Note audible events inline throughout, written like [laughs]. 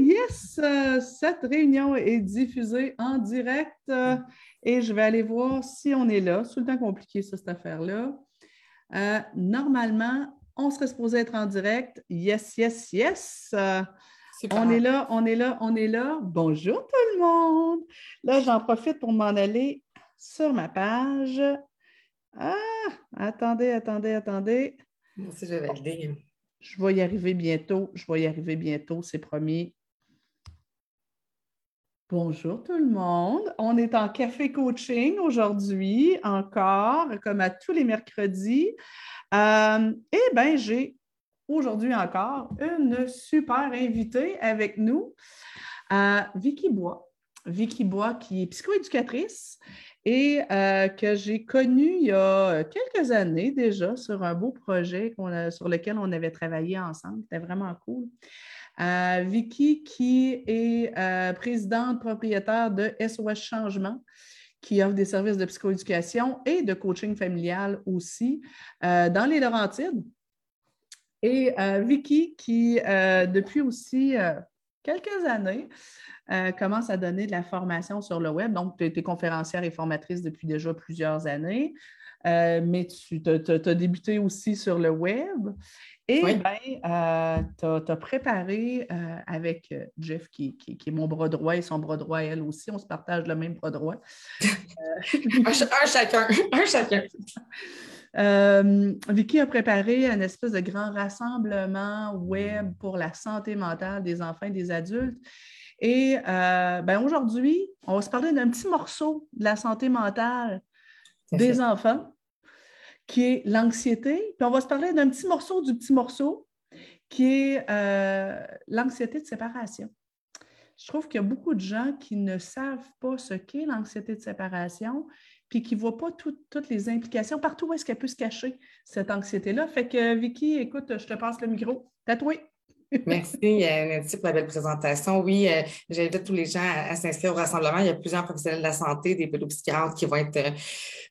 yes! Euh, cette réunion est diffusée en direct euh, et je vais aller voir si on est là. C'est tout le temps compliqué, ça, cette affaire-là. Euh, normalement, on serait supposé être en direct. Yes, yes, yes! on est là, on est là, on est là. Bonjour tout le monde! Là, j'en profite pour m'en aller sur ma page. Ah! Attendez, attendez, attendez. Moi aussi, je vais valider. Je vais y arriver bientôt. Je vais y arriver bientôt, c'est promis. Bonjour tout le monde. On est en café coaching aujourd'hui, encore, comme à tous les mercredis. Euh, eh bien, j'ai aujourd'hui encore une super invitée avec nous, euh, Vicky Bois. Vicky Bois, qui est psychoéducatrice et euh, que j'ai connu il y a quelques années déjà sur un beau projet sur lequel on avait travaillé ensemble. C'était vraiment cool. Euh, Vicky, qui est euh, présidente propriétaire de SOS Changement, qui offre des services de psychoéducation et de coaching familial aussi dans les Laurentides. Et Vicky, qui depuis aussi quelques années, euh, commence à donner de la formation sur le web. Donc, tu es conférencière et formatrice depuis déjà plusieurs années, euh, mais tu as, débuté aussi sur le web. Et bien, euh, tu as, préparé avec Jeff, qui, est mon bras droit et son bras droit, elle aussi, on se partage le même bras droit. [laughs] un, chacun, [laughs] un chacun. Vicky a préparé un espèce de grand rassemblement web pour la santé mentale des enfants et des adultes. Et euh, ben aujourd'hui, on va se parler d'un petit morceau de la santé mentale des enfants, qui est l'anxiété. Puis on va se parler d'un petit morceau du petit morceau, qui est euh, l'anxiété de séparation. Je trouve qu'il y a beaucoup de gens qui ne savent pas ce qu'est l'anxiété de séparation, puis qui ne voient pas toutes les implications, partout où est-ce qu'elle peut se cacher, cette anxiété-là. Fait que, Vicky, écoute, je te passe le micro. Tatoué. Merci, euh, Nancy, pour la belle présentation. Oui, euh, j'invite tous les gens à, s'inscrire au rassemblement. Il y a plusieurs professionnels de la santé, des pédopsychiatres qui vont être euh,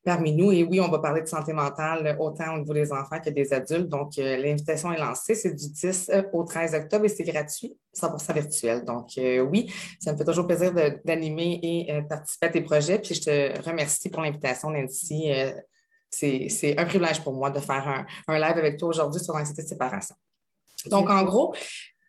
parmi nous. Et oui, on va parler de santé mentale autant au niveau des enfants que des adultes. Donc, l'invitation est lancée. C'est du 10 au 13 octobre et c'est gratuit, 100 virtuel. Donc, oui, ça me fait toujours plaisir d'animer et participer à tes projets. Puis, je te remercie pour l'invitation, Nancy. c'est un privilège pour moi de faire un, un live avec toi aujourd'hui sur l'anxiété de séparation. Donc, en gros,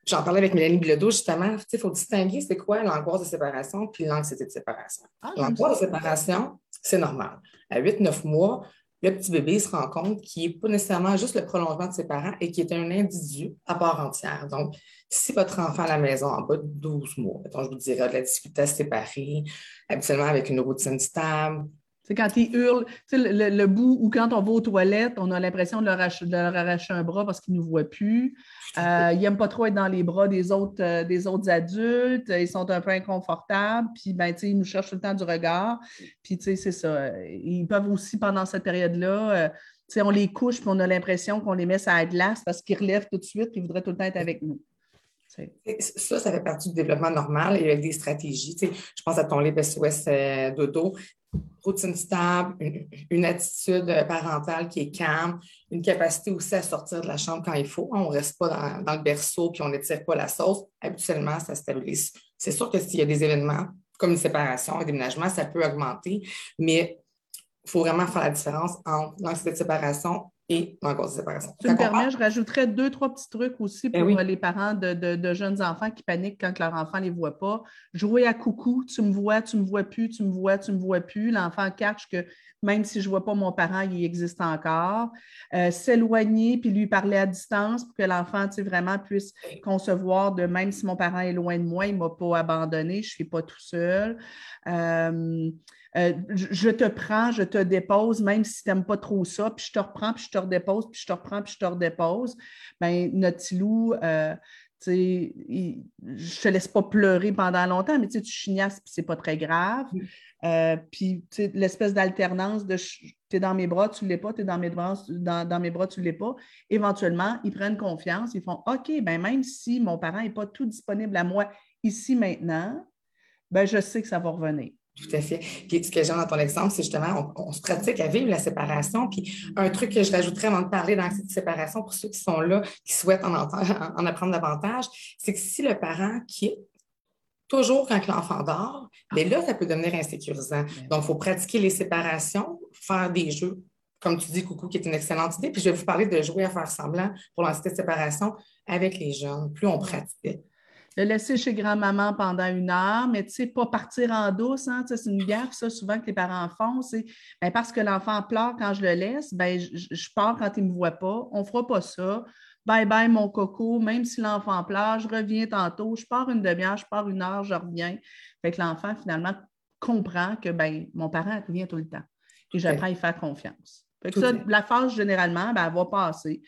j'en parlais avec Mélanie Bilodeau justement, il faut distinguer c'est quoi l'angoisse de séparation puis l'anxiété de séparation. Ah, l'angoisse de séparation, c'est normal. À 8-9 mois, le petit bébé se rend compte qu'il n'est pas nécessairement juste le prolongement de ses parents et qu'il est un individu à part entière. Donc, si votre enfant à la maison en bas de 12 mois, je vous dirais de la difficulté à se séparer, habituellement avec une routine stable, quand ils hurlent, le, le, bout ou quand on va aux toilettes, on a l'impression de, leur arracher un bras parce qu'ils ne nous voient plus. Euh, ils n'aiment pas trop être dans les bras des autres, euh, des autres adultes. Ils sont un peu inconfortables. Puis, ben, ils nous cherchent tout le temps du regard. Puis, c'est ça. Ils peuvent aussi, pendant cette période-là, euh, on les couche puis on a l'impression qu'on les met sur la glace parce qu'ils relèvent tout de suite et ils voudraient tout le temps être avec nous. Ça, ça fait partie du développement normal et avec des stratégies. je pense à ton livre SOS Dodo routine stable, une, attitude parentale qui est calme, une capacité aussi à sortir de la chambre quand il faut. On ne reste pas dans, le berceau puis on n'étire pas la sauce. Habituellement, ça stabilise. C'est sûr que s'il y a des événements comme une séparation, un déménagement, ça peut augmenter, mais il faut vraiment faire la différence entre l'anxiété de séparation et de séparation. Tu me permets, je rajouterais deux, trois petits trucs aussi eh pour les parents de, jeunes enfants qui paniquent quand leur enfant ne les voit pas. Jouer à coucou, tu me vois, tu me vois plus, tu me vois, tu me vois plus. L'enfant catch que même si je ne vois pas mon parent, il existe encore. Euh, s'éloigner puis lui parler à distance pour que l'enfant vraiment puisse concevoir de même si mon parent est loin de moi, il ne m'a pas abandonné, je ne suis pas tout seul. Euh, euh, je te prends, je te dépose, même si tu n'aimes pas trop ça, puis je te reprends, puis je te redépose, puis je te reprends, puis je te redépose. Bien, notre loup, je ne te laisse pas pleurer pendant longtemps, mais tu chignasses, puis c'est pas très grave. Euh, puis l'espèce d'alternance de tu es dans mes bras, tu ne l'es pas, tu es dans mes bras, dans, mes bras, tu ne l'es pas. Éventuellement, ils prennent confiance, ils font OK, ben même si mon parent n'est pas tout disponible à moi ici maintenant, ben je sais que ça va revenir. Tout à fait. Puis ce que j'aime dans ton exemple, c'est justement, on, se pratique à vivre la séparation. Puis un truc que je rajouterais avant de parler d'anxiété de séparation pour ceux qui sont là, qui souhaitent en, en apprendre davantage, c'est que si le parent quitte, toujours quand l'enfant dort, mais là, ça peut devenir insécurisant. Donc, il faut pratiquer les séparations, faire des jeux, comme tu dis, Coucou, qui est une excellente idée. Puis je vais vous parler de jouer à faire semblant pour l'anxiété de séparation avec les jeunes. Plus on pratique, le laisser chez grand-maman pendant une heure, mais tu sais, pas partir en douce, hein, c'est une gaffe, ça, souvent que les parents font, c'est ben, parce que l'enfant pleure quand je le laisse, ben, je, pars quand il ne me voit pas, on ne fera pas ça. Bye bye, mon coco, même si l'enfant pleure, je reviens tantôt, je pars une demi-heure, je pars une heure, je reviens. Fait que l'enfant, finalement, comprend que ben, mon parent revient tout le temps. Et j'apprends à y faire confiance. Fait que ça, la phase, généralement, ben, elle va passer.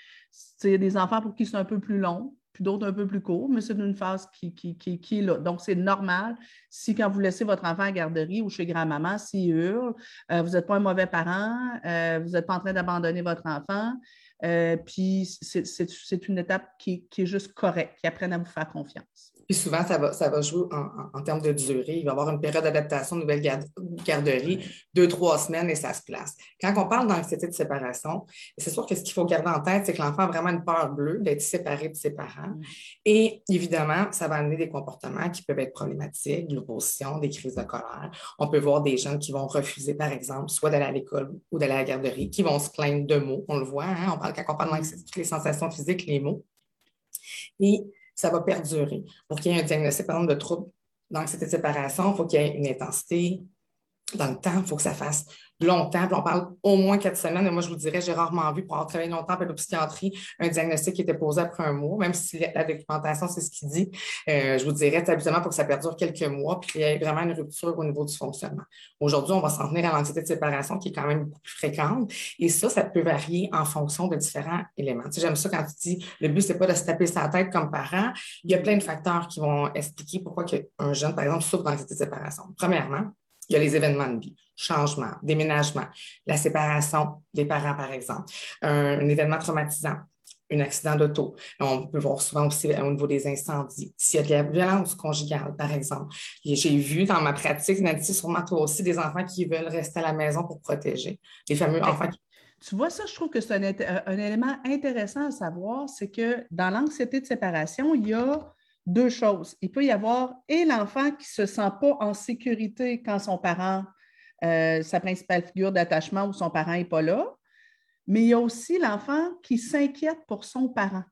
Il y a des enfants pour qui c'est un peu plus long, puis d'autres un peu plus courts, mais c'est une phase qui, est là. Donc, c'est normal si quand vous laissez votre enfant à garderie ou chez grand-maman, s'il hurle, euh, vous n'êtes pas un mauvais parent, euh, vous n'êtes pas en train d'abandonner votre enfant, euh, puis c'est une étape qui, qui, est juste correcte, qui apprenne à vous faire confiance. Puis souvent, ça va, ça va jouer en, termes de durée. Il va y avoir une période d'adaptation, nouvelle garderie, deux, trois semaines et ça se place. Quand on parle d'anxiété de séparation, c'est sûr que ce qu'il faut garder en tête, c'est que l'enfant a vraiment une peur bleue d'être séparé de ses parents. Et évidemment, ça va amener des comportements qui peuvent être problématiques, de l'opposition, des crises de colère. On peut voir des jeunes qui vont refuser, par exemple, soit d'aller à l'école ou d'aller à la garderie, qui vont se plaindre de mots. On le voit, hein? on parle quand on parle d'anxiété, toutes les sensations physiques, les mots. Et ça va perdurer. Pour qu'il y ait un diagnostic, par exemple, de trouble d'anxiété de séparation, il faut qu'il y ait une intensité dans le temps, il faut que ça fasse longtemps. on parle au moins quatre semaines. Et moi, je vous dirais, j'ai rarement vu, pour avoir travaillé longtemps en psychiatrie, un diagnostic qui était posé après un mois, même si la, documentation, c'est ce qu'il dit. Euh, je vous dirais, habituellement, pour que ça perdure quelques mois, puis qu'il y ait vraiment une rupture au niveau du fonctionnement. Aujourd'hui, on va s'en tenir à l'anxiété de séparation qui est quand même beaucoup plus fréquente. Et ça, ça peut varier en fonction de différents éléments. J'aime ça quand tu dis, le but, c'est pas de se taper sa tête comme parent. Il y a plein de facteurs qui vont expliquer pourquoi un jeune, par exemple, souffre d'anxiété de séparation. Premièrement, il y a les événements de vie, changement, déménagement, la séparation des parents, par exemple, un, événement traumatisant, un accident d'auto. On peut voir souvent aussi au niveau des incendies. S'il y a de la violence conjugale, par exemple. J'ai vu dans ma pratique, Nancy, sûrement toi aussi, des enfants qui veulent rester à la maison pour protéger. Les fameux enfants qui tu vois, ça, je trouve que c'est un, un, élément intéressant à savoir, c'est que dans l'anxiété de séparation, il y a deux choses. Il peut y avoir et l'enfant qui ne se sent pas en sécurité quand son parent, euh, sa principale figure d'attachement ou son parent n'est pas là, mais il y a aussi l'enfant qui s'inquiète pour son parent.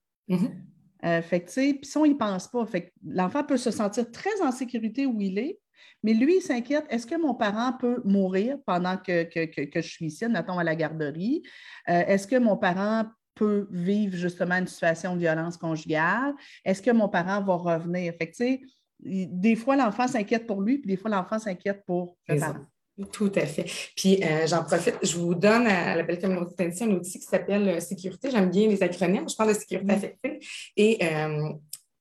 Euh, fait puis ça, il ne pense pas. Fait l'enfant peut se sentir très en sécurité où il est, mais lui, il s'inquiète, est-ce que mon parent peut mourir pendant que, je suis ici, mettons à la garderie? Euh, est-ce que mon parent peut vivre justement une situation de violence conjugale? Est-ce que mon parent va revenir? Fait des fois, l'enfant s'inquiète pour lui, puis des fois, l'enfant s'inquiète pour le parent. Tout à fait. Puis euh, j'en profite, je vous donne à la belle communauté un outil qui s'appelle euh, sécurité. J'aime bien les acronymes. Je parle de sécurité affective. Et euh,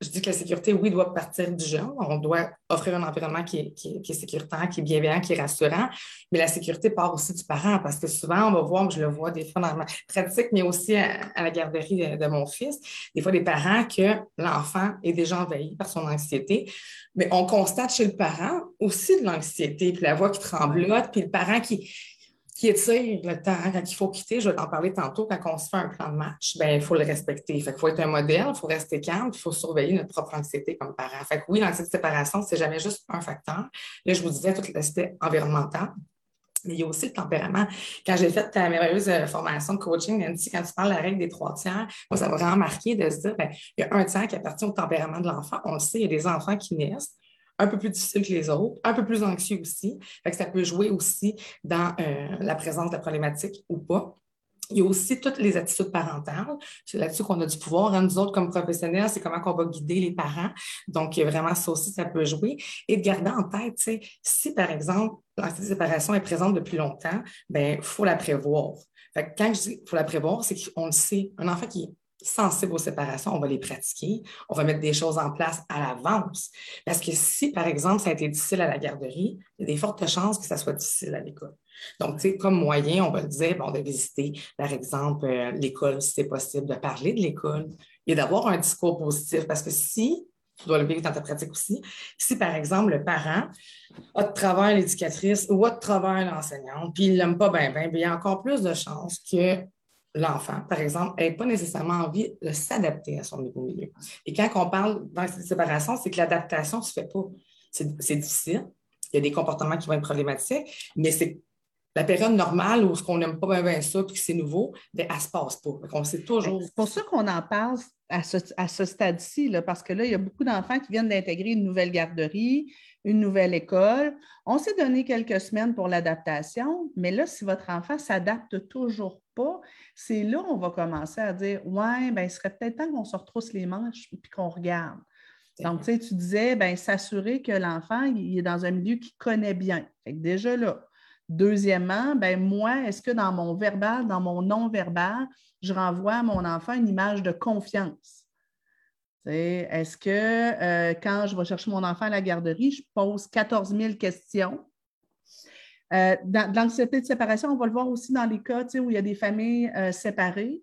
je dis que la sécurité, oui, doit partir du jeune. On doit offrir un environnement qui est, qui, est, sécuritaire, qui est bienveillant, qui est rassurant. Mais la sécurité part aussi du parent parce que souvent, on va voir, je le vois des fois dans ma pratique, mais aussi à, la garderie de, mon fils, des fois des parents que l'enfant est déjà envahi par son anxiété. Mais on constate chez le parent aussi de l'anxiété, puis la voix qui tremblote, puis le parent qui, qui étire le temps quand il faut quitter. Je vais t'en parler tantôt. Quand on se fait un plan de match, ben, il faut le respecter. il faut être un modèle, il faut rester calme, il faut surveiller notre propre anxiété comme parent. Fait que oui, l'anxiété de séparation, c'est jamais juste un facteur. Là, je vous disais tout l'aspect environnemental. Mais il y a aussi le tempérament. Quand j'ai fait ta merveilleuse euh, formation de coaching, Nancy, quand tu parles de la règle des trois tiers, moi, ça m'a vraiment marqué de se dire, ben, il y a un tiers qui appartient au tempérament de l'enfant. On le sait, il y a des enfants qui naissent un peu plus difficile que les autres, un peu plus anxieux aussi. Fait que ça peut jouer aussi dans euh, la présence de la problématique ou pas. Il y a aussi toutes les attitudes parentales. C'est là-dessus qu'on a du pouvoir. Hein, nous autres, comme professionnels, c'est comment on va guider les parents. Donc, vraiment, ça aussi, ça peut jouer. Et de garder en tête, si, par exemple, la séparation est présente depuis longtemps, ben il faut la prévoir. Fait que quand je dis qu'il faut la prévoir, c'est qu'on le sait. Un enfant qui sensibles aux séparations, on va les pratiquer, on va mettre des choses en place à l'avance. Parce que si, par exemple, ça a été difficile à la garderie, il y a des fortes chances que ça soit difficile à l'école. Donc, tu sais, comme moyen, on va dire, bon, de visiter, par exemple, euh, l'école, si c'est possible, de parler de l'école et d'avoir un discours positif. Parce que si tu dois le vivre dans ta pratique aussi. Si, par exemple, le parent a de travers l'éducatrice ou a de travers l'enseignante, puis il ne l'aime pas bien, bien, il y a encore plus de chances que l'enfant, par exemple, n'ait pas nécessairement envie de s'adapter à son nouveau milieu. Et quand on parle dans cette séparation, c'est que l'adaptation ne se fait pas. C'est difficile. Il y a des comportements qui vont être problématiques, mais c'est la période normale où ce qu'on n'aime pas bien, ça puis que c'est nouveau, bien, elle ne se passe pas. Toujours. C'est pour ça qu'on en parle à ce, à ce stade-ci, parce que là, il y a beaucoup d'enfants qui viennent d'intégrer une nouvelle garderie, une nouvelle école. On s'est donné quelques semaines pour l'adaptation, mais là, si votre enfant ne s'adapte toujours pas, c'est là qu'on va commencer à dire Ouais, ben, il serait peut-être temps qu'on se retrousse les manches et qu'on regarde. Donc, tu sais, tu disais, ben, s'assurer que l'enfant il est dans un milieu qu'il connaît bien. Fait que déjà là. Deuxièmement, ben, moi, est-ce que dans mon verbal, dans mon non-verbal, je renvoie à mon enfant une image de confiance? Est-ce que euh, quand je vais chercher mon enfant à la garderie, je pose 14 000 questions? Euh, dans, l'anxiété de séparation, on va le voir aussi dans les cas où il y a des familles euh, séparées.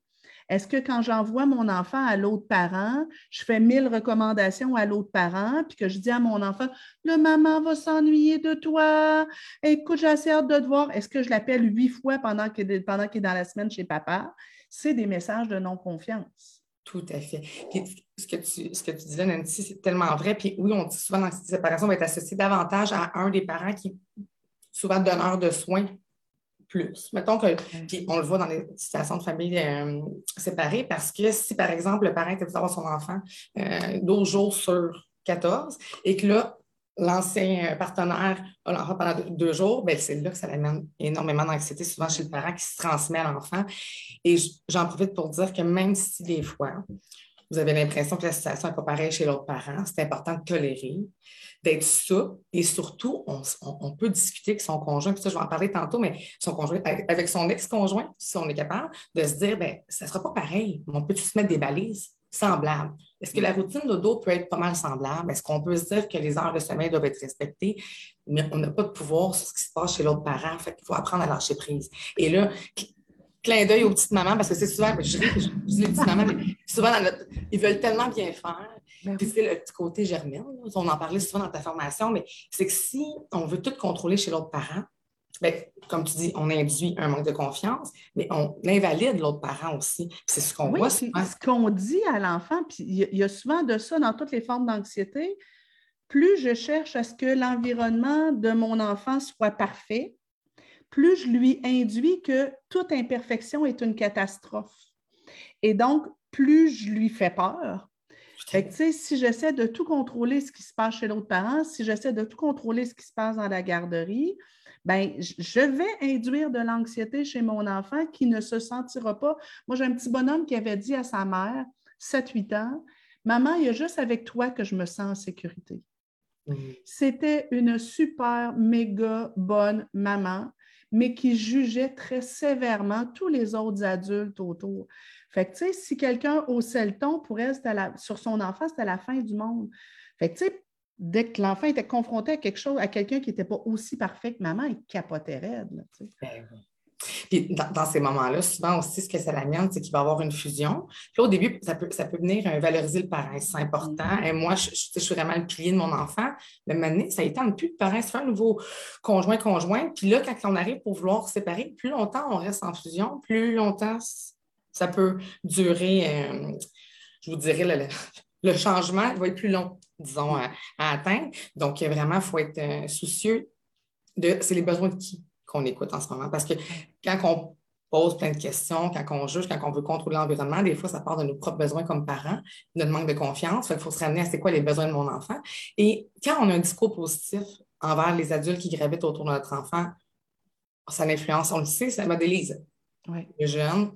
Est-ce que quand j'envoie mon enfant à l'autre parent, je fais mille recommandations à l'autre parent, puis que je dis à mon enfant, le maman va s'ennuyer de toi, écoute, j'ai assez hâte de te voir. Est-ce que je l'appelle huit fois pendant qu'il est, dans la semaine chez papa? C'est des messages de non-confiance. Tout à fait. ce que tu, ce que tu disais, Nancy, c'est tellement vrai. Puis oui, on dit souvent que cette séparation va être associée davantage à un des parents qui, souvent donneur de soins, plus. Mettons que, puis on le voit dans les situations de famille euh, séparées, parce que si, par exemple, le parent était avoir son enfant euh, 12 jours sur 14 et que là, l'ancien partenaire a l'enfant pendant deux jours, bien, c'est là que ça amène énormément d'anxiété, souvent chez le parent qui se transmet à l'enfant. Et j'en profite pour dire que même si des fois, vous avez l'impression que la situation n'est pas pareille chez l'autre parent, c'est important de tolérer, d'être ça. Et surtout, on, peut discuter avec son conjoint, puis ça, je vais en parler tantôt, mais son conjoint, avec son ex-conjoint, si on est capable, de se dire, bien, ça ne sera pas pareil, on peut se mettre des balises semblables. Est-ce que la routine de dos peut être pas mal semblable? Est-ce qu'on peut se dire que les heures de sommeil doivent être respectées, mais on n'a pas de pouvoir sur ce qui se passe chez l'autre parent? Fait qu'il faut apprendre à lâcher prise. Et là, clin d'œil aux petites mamans, parce que c'est souvent, je, dis les petites mamans, mais souvent, ils veulent tellement bien faire. Ben Puis c'est le petit côté germain, on en parlait souvent dans ta formation, mais c'est que si on veut tout contrôler chez l'autre parent, bien, comme tu dis, on induit un manque de confiance, mais on invalide l'autre parent aussi. C'est ce qu'on voit. Ce qu'on dit à l'enfant, puis il y, a souvent de ça dans toutes les formes d'anxiété. Plus je cherche à ce que l'environnement de mon enfant soit parfait, plus je lui induis que toute imperfection est une catastrophe. Et donc, plus je lui fais peur. si j'essaie de tout contrôler ce qui se passe chez l'autre parent, si j'essaie de tout contrôler ce qui se passe dans la garderie, ben, je vais induire de l'anxiété chez mon enfant qui ne se sentira pas. Moi, j'ai un petit bonhomme qui avait dit à sa mère, 7-8 ans, Maman, il y a juste avec toi que je me sens en sécurité. Mmh. C'était une super, méga bonne maman mais qui jugeait très sévèrement tous les autres adultes autour. Fait que, tu sais, si quelqu'un haussait le ton, pour elle, sur son enfant, c'était la fin du monde. Fait que, tu sais, dès que l'enfant était confronté à quelque chose, à quelqu'un qui n'était pas aussi parfait que maman, il capotait raide. Ben puis dans, ces moments-là, souvent aussi, ce que ça l'amène, c'est qu'il va y avoir une fusion. Puis au début, ça peut, ça peut venir euh, valoriser le parent, c'est important. Mm-hmm. Et moi, je, suis vraiment le pilier de mon enfant. Mais maintenant, ça étend plus de parent, c'est un nouveau conjoint-conjoint. Puis là, quand on arrive pour vouloir se séparer, plus longtemps on reste en fusion, plus longtemps ça peut durer, euh, je vous dirais, le, changement va être plus long, disons, à, atteindre. Donc, vraiment, il faut être euh, soucieux de c'est les besoins de qui qu'on écoute en ce moment. Parce que quand on pose plein de questions, quand on juge, quand on veut contrôler l'environnement, des fois, ça part de nos propres besoins comme parents, notre manque de confiance. Il faut se ramener à c'est quoi les besoins de mon enfant. Et quand on a un discours positif envers les adultes qui gravitent autour de notre enfant, ça l'influence, on le sait, ça modélise. Le jeune,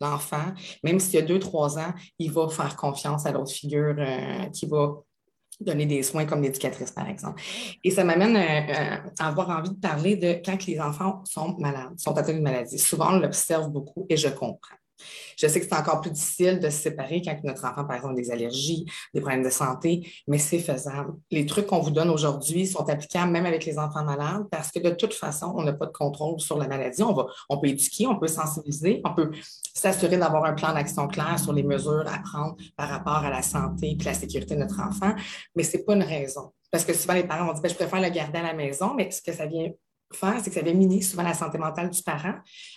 l'enfant, même s'il y a deux, trois ans, il va faire confiance à l'autre figure euh, qui va donner des soins comme l'éducatrice, par exemple. Et ça m'amène euh, euh, à avoir envie de parler de quand les enfants sont malades, sont atteints d'une maladie. Souvent, on l'observe beaucoup et je comprends. Je sais que c'est encore plus difficile de se séparer quand notre enfant, par exemple, des allergies, des problèmes de santé, mais c'est faisable. Les trucs qu'on vous donne aujourd'hui sont applicables même avec les enfants malades parce que de toute façon, on n'a pas de contrôle sur la maladie. On peut éduquer, on peut sensibiliser, on peut s'assurer d'avoir un plan d'action clair sur les mesures à prendre par rapport à la santé et la sécurité de notre enfant, mais ce n'est pas une raison. Parce que souvent, les parents vont dire, ben, je préfère le garder à la maison, mais ce que ça vient faire, c'est que ça vient miner souvent la santé mentale du parent.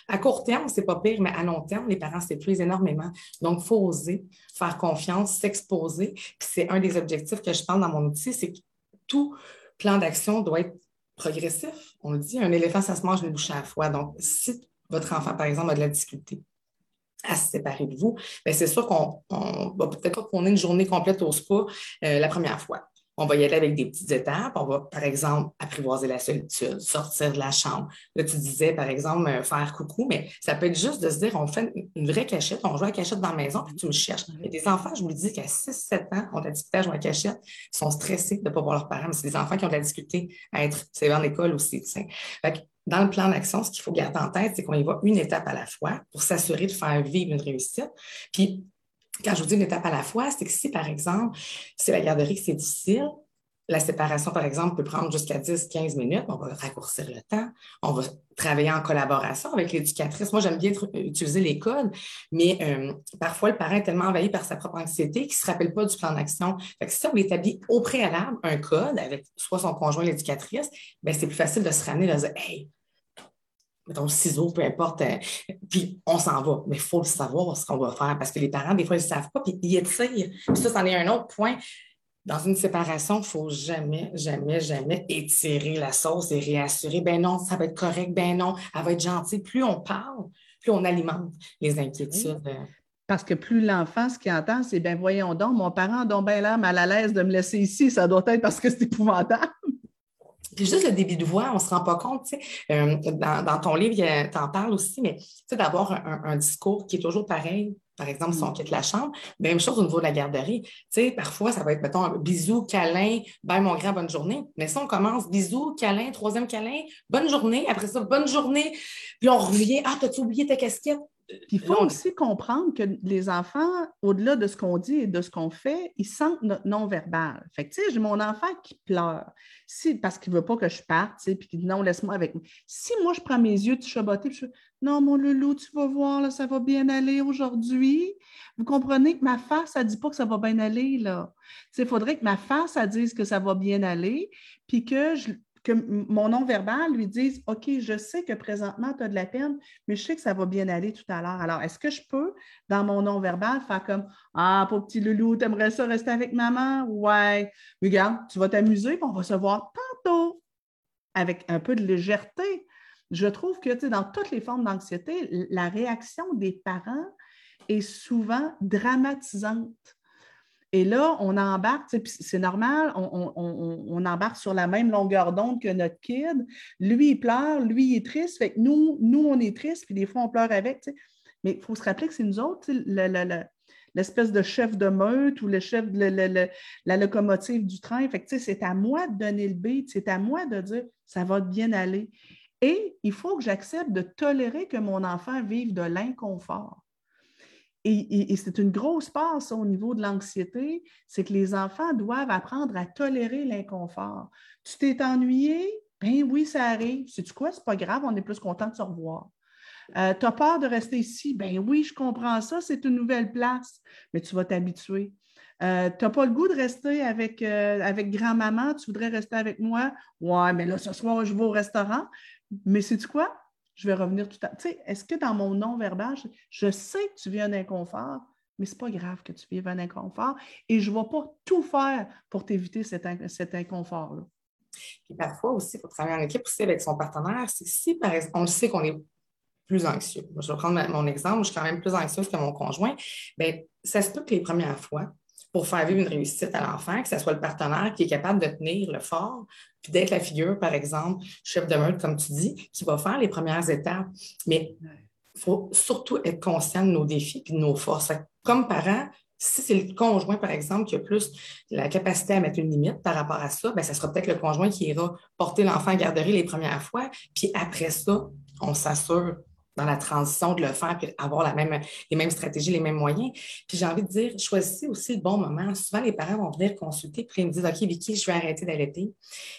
À court terme, c'est pas pire, mais à long terme, les parents s'épuisent énormément. Donc, il faut oser, faire confiance, s'exposer. c'est un des objectifs que je parle dans mon outil, c'est que tout plan d'action doit être progressif. On le dit, un éléphant, ça se mange une bouche à la fois. Donc, si votre enfant, par exemple, a de la difficulté à se séparer de vous, ben, c'est sûr qu'on va peut-être pas qu'on ait une journée complète au spa euh, la première fois. On va y aller avec des petites étapes. On va, par exemple, apprivoiser la solitude, sortir de la chambre. Là, tu disais, par exemple, euh, faire coucou, mais ça peut être juste de se dire, on fait une vraie cachette, on joue à cachette dans la maison, puis tu me cherches. Des enfants, je vous dis qu'à 6-7 ans, on a discuté à jouer à cachette, ils sont stressés de ne pas voir leurs parents, mais c'est des enfants qui ont de la difficulté à être c'est en école aussi. dans le plan d'action, ce qu'il faut garder en tête, c'est qu'on y va une étape à la fois pour s'assurer de faire vivre une réussite. Puis quand je vous dis une étape à la fois, c'est que si, par exemple, c'est la garderie c'est difficile, la séparation, par exemple, peut prendre jusqu'à 10-15 minutes. On va raccourcir le temps. On va travailler en collaboration avec l'éducatrice. Moi, j'aime bien utiliser les codes, mais euh, parfois, le parent est tellement envahi par sa propre anxiété qu'il ne se rappelle pas du plan d'action. Si on établit au préalable un code avec soit son conjoint l'éducatrice, ben, c'est plus facile de se ramener de dire Hey, mettons, le ciseau, peu importe. Euh, puis on s'en va. Mais il faut le savoir ce qu'on va faire parce que les parents, des fois, ils ne savent pas, puis ils étirent. Puis ça, c'en est un autre point. Dans une séparation, il ne faut jamais, jamais, jamais étirer la sauce et réassurer. Ben non, ça va être correct. Ben non, elle va être gentille. Plus on parle, plus on alimente les inquiétudes. Parce que plus l'enfant, ce qu'il entend, c'est ben voyons donc, mon parent a donc bien l'air mal à l'aise de me laisser ici, ça doit être parce que c'est épouvantable. Puis juste le débit de voix, on ne se rend pas compte. Tu sais, euh, dans, ton livre, tu en parles aussi, mais d'avoir un, discours qui est toujours pareil. Par exemple, si on mm. quitte la chambre, même chose au niveau de la garderie. Tu sais, parfois, ça va être, mettons, bisous, câlin, bye mon grand, bonne journée. Mais si on commence bisous, câlin, troisième câlin, bonne journée, après ça, bonne journée, puis on revient, ah, t'as-tu oublié ta casquette? Il faut aussi comprendre que les enfants, au-delà de ce qu'on dit et de ce qu'on fait, ils sentent notre non-verbal. Fait que, tu sais, j'ai mon enfant qui pleure si, parce qu'il ne veut pas que je parte, tu sais, puis qu'il dit non, laisse-moi avec moi. Si moi, je prends mes yeux de chaboter, puis je non, mon loulou, tu vas voir, là, ça va bien aller aujourd'hui. Vous comprenez que ma face, ça ne dit pas que ça va bien aller, là. il faudrait que ma face, ça dise que ça va bien aller, puis que je, que mon non-verbal lui dise OK, je sais que présentement, tu as de la peine, mais je sais que ça va bien aller tout à l'heure. Alors, est-ce que je peux, dans mon non-verbal, faire comme Ah, pauvre petit loulou, t'aimerais ça rester avec maman? Ouais. Regarde, tu vas t'amuser, on va se voir tantôt. Avec un peu de légèreté. Je trouve que dans toutes les formes d'anxiété, la réaction des parents est souvent dramatisante. Et là, on embarque, c'est normal, on, embarque sur la même longueur d'onde que notre kid. Lui, il pleure, lui, il est triste. Fait que nous, nous, on est triste, puis des fois, on pleure avec. Mais il faut se rappeler que c'est nous autres, l'espèce de chef de meute ou le chef de la locomotive du train. Fait c'est à moi de donner le beat, c'est à moi de dire ça va bien aller. Et il faut que j'accepte de tolérer que mon enfant vive de l'inconfort. Et, c'est une grosse passe au niveau de l'anxiété, c'est que les enfants doivent apprendre à tolérer l'inconfort. Tu t'es ennuyé? Ben oui, ça arrive. Sais-tu quoi? C'est pas grave, on est plus content de se revoir. Euh, tu as peur de rester ici? Ben oui, je comprends ça, c'est une nouvelle place, mais tu vas t'habituer. Euh, tu n'as pas le goût de rester avec, euh, avec grand-maman, tu voudrais rester avec moi? Ouais, mais là, ce soir, je vais au restaurant. Mais sais-tu quoi? Je vais revenir tout à sais, est-ce que dans mon non-verbal, je, sais que tu vis un inconfort, mais ce n'est pas grave que tu vives un inconfort et je ne vais pas tout faire pour t'éviter cet, inconfort-là. Parfois aussi, il faut travailler en équipe aussi avec son partenaire. si, par exemple, on le sait qu'on est plus anxieux. Je vais prendre mon exemple, je suis quand même plus anxieuse que mon conjoint. Bien, ça se peut que les premières fois, pour faire vivre une réussite à l'enfant, que ce soit le partenaire qui est capable de tenir le fort, puis d'être la figure, par exemple, chef de meute, comme tu dis, qui va faire les premières étapes. Mais il faut surtout être conscient de nos défis et de nos forces. Comme parent, si c'est le conjoint, par exemple, qui a plus la capacité à mettre une limite par rapport à ça, bien, ça sera peut-être le conjoint qui ira porter l'enfant à garderie les premières fois. Puis après ça, on s'assure dans la transition de le faire, puis avoir la même, les mêmes stratégies, les mêmes moyens. Puis j'ai envie de dire, choisissez aussi le bon moment. Souvent, les parents vont venir consulter, puis ils me disent, OK, Vicky, je vais arrêter d'allaiter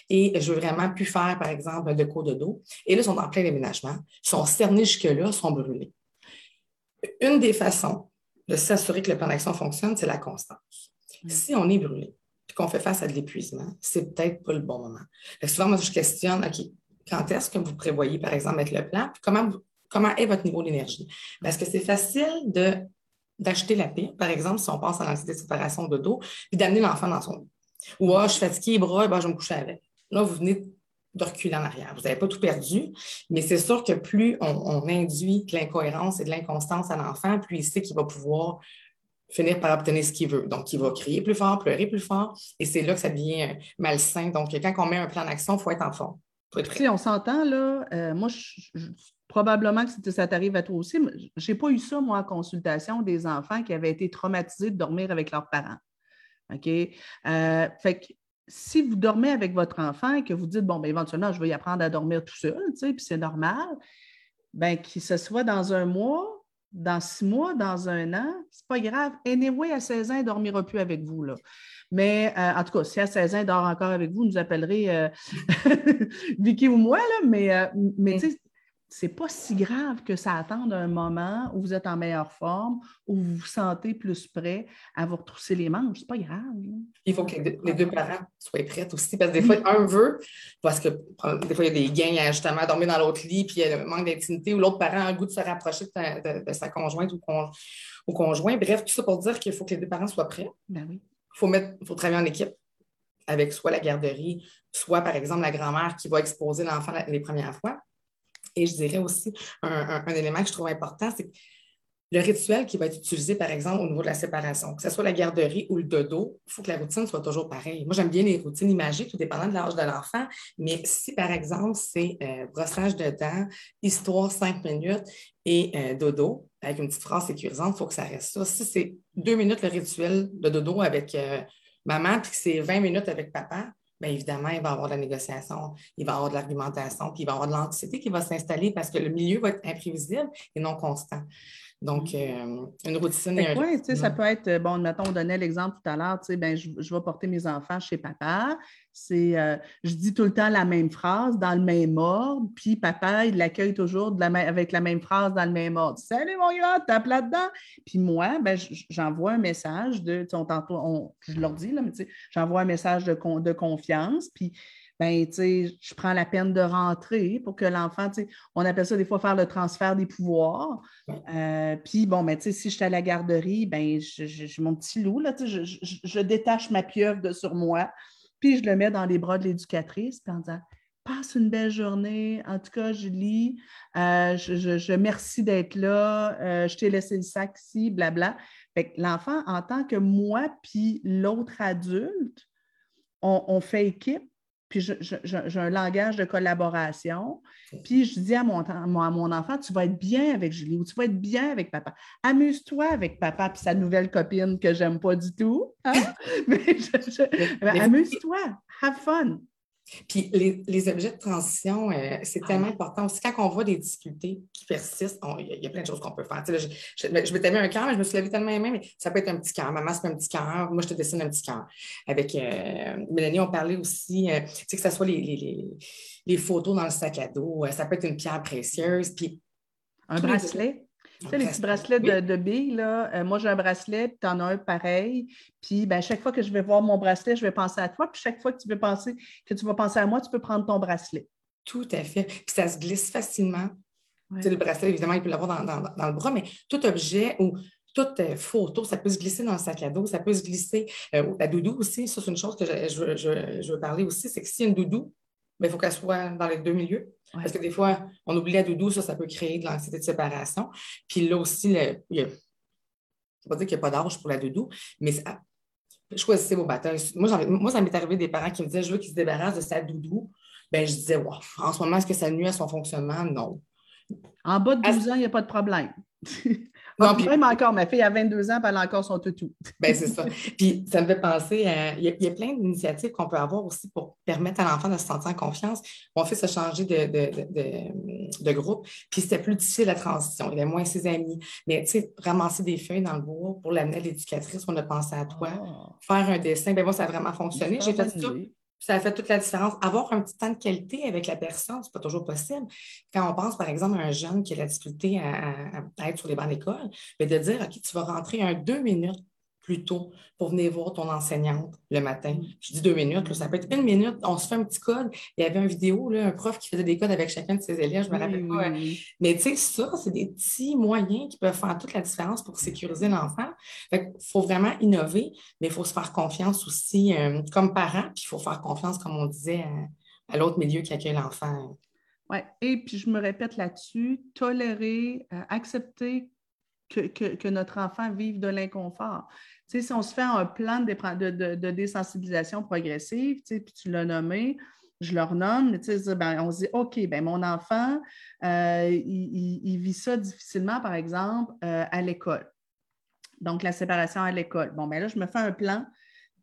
et je veux vraiment plus faire, par exemple, de cours de dos. Et là, ils sont en plein déménagement, ils sont cernés jusque-là, ils sont brûlés. Une des façons de s'assurer que le plan d'action fonctionne, c'est la constance. Si on est brûlé, puis qu'on fait face à de l'épuisement, c'est peut-être pas le bon moment. souvent, moi, je questionne, OK, quand est-ce que vous prévoyez, par exemple, mettre le plan, puis comment, comment est votre niveau d'énergie? Parce que c'est facile de, d'acheter la paix, par exemple, si on pense à l'anxiété de séparation de dos, puis d'amener l'enfant dans son dos. Ou, ah, je suis fatiguée, bras, ben, je vais me coucher avec. Là, vous venez de reculer en arrière. Vous n'avez pas tout perdu, mais c'est sûr que plus on, induit de l'incohérence et de l'inconstance à l'enfant, plus il sait qu'il va pouvoir finir par obtenir ce qu'il veut. Donc, il va crier plus fort, pleurer plus fort, et c'est là que ça devient malsain. Donc, quand on met un plan d'action, il faut être en forme. Si on s'entend, là, euh, moi, probablement que ça t'arrive à toi aussi, mais je n'ai pas eu ça, moi, en consultation, des enfants qui avaient été traumatisés de dormir avec leurs parents. OK? Euh, fait que si vous dormez avec votre enfant et que vous dites, bon, bien, éventuellement, je vais y apprendre à dormir tout seul, tu sais, puis c'est normal, bien, qu'il se soit dans un mois, dans six mois, dans un an, c'est pas grave. Anyway, à 16 ans, il ne dormira plus avec vous. Là. Mais euh, en tout cas, si à 16 ans, il dort encore avec vous, nous appellerez euh, [laughs] Vicky ou moi, là, mais, euh, mais tu sais, c'est pas si grave que ça attende un moment où vous êtes en meilleure forme, où vous vous sentez plus prêt à vous retrousser les manches. C'est pas grave. Il faut que les deux, parents soient prêts aussi, parce que des fois, un veut, parce que des fois, il y a des gains à justement dormir dans l'autre lit, puis il y a le manque d'intimité, ou l'autre parent a le goût de se rapprocher de, sa conjointe ou, conjoint. Bref, tout ça pour dire qu'il faut que les deux parents soient prêts. Ben oui. Il faut, mettre, faut travailler en équipe avec soit la garderie, soit par exemple la grand-mère qui va exposer l'enfant les premières fois. Et je dirais aussi un, élément que je trouve important, c'est le rituel qui va être utilisé, par exemple, au niveau de la séparation, que ce soit la garderie ou le dodo, il faut que la routine soit toujours pareille. Moi, j'aime bien les routines imagées, tout dépendant de l'âge de l'enfant, mais si, par exemple, c'est euh, brossage de dents, histoire cinq minutes et euh, dodo, avec une petite phrase sécurisante, il faut que ça reste ça. Si c'est deux minutes le rituel de dodo avec euh, maman, puis que c'est 20 minutes avec papa, bien évidemment, il va y avoir de la négociation, il va y avoir de l'argumentation, puis il va y avoir de l'anxiété qui va s'installer parce que le milieu va être imprévisible et non constant. Donc, mm. euh, une routine un... ça peut être, bon, mettons, on donnait l'exemple tout à l'heure, ben, je, je, vais porter mes enfants chez papa. C'est, euh, je dis tout le temps la même phrase dans le même ordre, puis papa, il l'accueille toujours de la avec la même phrase dans le même ordre. Salut mon gars, tape là-dedans. Puis moi, ben, j'envoie un message de, on, on, je leur dis, là, mais j'envoie un message de, de confiance, puis ben, je prends la peine de rentrer pour que l'enfant, on appelle ça des fois faire le transfert des pouvoirs. Euh, puis, bon, ben, si je suis à la garderie, ben, j'ai mon petit loup, là, je, je, détache ma pieuvre de sur moi, puis je le mets dans les bras de l'éducatrice, puis en disant Passe une belle journée. En tout cas, Julie, euh, je, je, merci d'être là. Euh, je t'ai laissé le sac ici, blabla. Fait que l'enfant, en tant que moi, puis l'autre adulte, on fait équipe puis j'ai un langage de collaboration. Puis je dis à mon, à mon enfant, tu vas être bien avec Julie ou tu vas être bien avec papa. Amuse-toi avec papa puis sa nouvelle copine que j'aime pas du tout. Hein? [laughs] mais amuse-toi, have fun. Puis les, objets de transition, euh, c'est tellement ah. important aussi. Quand on voit des difficultés qui persistent, il y, a plein de choses qu'on peut faire. je, je, je m'étais mis un cœur, mais je me suis levé tellement aimé, mais ça peut être un petit cœur. Maman, c'est un petit cœur. Moi, je te dessine un petit cœur. Avec euh, Mélanie, on parlait aussi, euh, que ce soit les, photos dans le sac à dos. ça peut être une pierre précieuse. Puis, un bracelet? Tu sais, les petits bracelets de, billes, là, euh, moi j'ai un bracelet, tu en as un pareil. Puis ben, chaque fois que je vais voir mon bracelet, je vais penser à toi. Puis chaque fois que tu veux penser, que tu vas penser à moi, tu peux prendre ton bracelet. Tout à fait. Puis ça se glisse facilement. Tu sais, le bracelet, évidemment, il peut l'avoir dans, le bras, mais tout objet ou toute euh, photo, ça peut se glisser dans le sac à dos, ça peut se glisser. Euh, la doudou aussi, ça, c'est une chose que je, je veux parler aussi, c'est que si une doudou, mais il faut qu'elle soit dans les deux milieux. Parce que des fois, on oublie la doudou, ça, ça peut créer de l'anxiété de séparation. Puis là aussi, le, il y a, je ne pas dire qu'il n'y a pas d'âge pour la doudou, mais choisissez vos batailles. Moi, moi ça m'est arrivé des parents qui me disaient Je veux qu'il se débarrasse de sa doudou. Ben, je disais wow, En ce moment, est-ce que ça nuit à son fonctionnement? Non. En bas de 12 ans, il n'y a pas de problème. [laughs] Non, puis... Même encore, ma fille a 22 ans, puis elle a encore son toutou. ben, c'est ça. [laughs] Puis ça me fait penser à. Il y a, plein d'initiatives qu'on peut avoir aussi pour permettre à l'enfant de se sentir en confiance. On fait se changer de, de, de, groupe, puis c'était plus difficile la transition. Il avait moins ses amis. Mais tu sais, ramasser des feuilles dans le bois pour l'amener à l'éducatrice, on a pensé à toi. Ah. Faire un dessin, ben moi, ça a vraiment fonctionné. J'ai fait ça ça fait toute la différence. Avoir un petit temps de qualité avec la personne, ce n'est pas toujours possible. Quand on pense, par exemple, à un jeune qui a la difficulté à, être sur les bancs d'école, de dire, OK, tu vas rentrer un deux minutes plus tôt pour venir voir ton enseignante le matin. Mm. Je dis deux minutes, ça peut être une minute, on se fait un petit code. Il y avait une vidéo, là, un prof qui faisait des codes avec chacun de ses élèves, je me rappelle pas. Mais tu sais, ça, c'est des petits moyens qui peuvent faire toute la différence pour sécuriser l'enfant. Il faut vraiment innover, mais il faut se faire confiance aussi euh, comme parent, puis il faut faire confiance, comme on disait, à, l'autre milieu qui accueille l'enfant. Oui, et puis je me répète là-dessus, tolérer, euh, accepter que, notre enfant vive de l'inconfort. Si on se fait un plan de, désensibilisation progressive, tu puis tu l'as nommé, je le renomme, ben, on se dit, OK, ben, mon enfant, euh, il, vit ça difficilement, par exemple, euh, à l'école. Donc, la séparation à l'école. Bon, ben là, je me fais un plan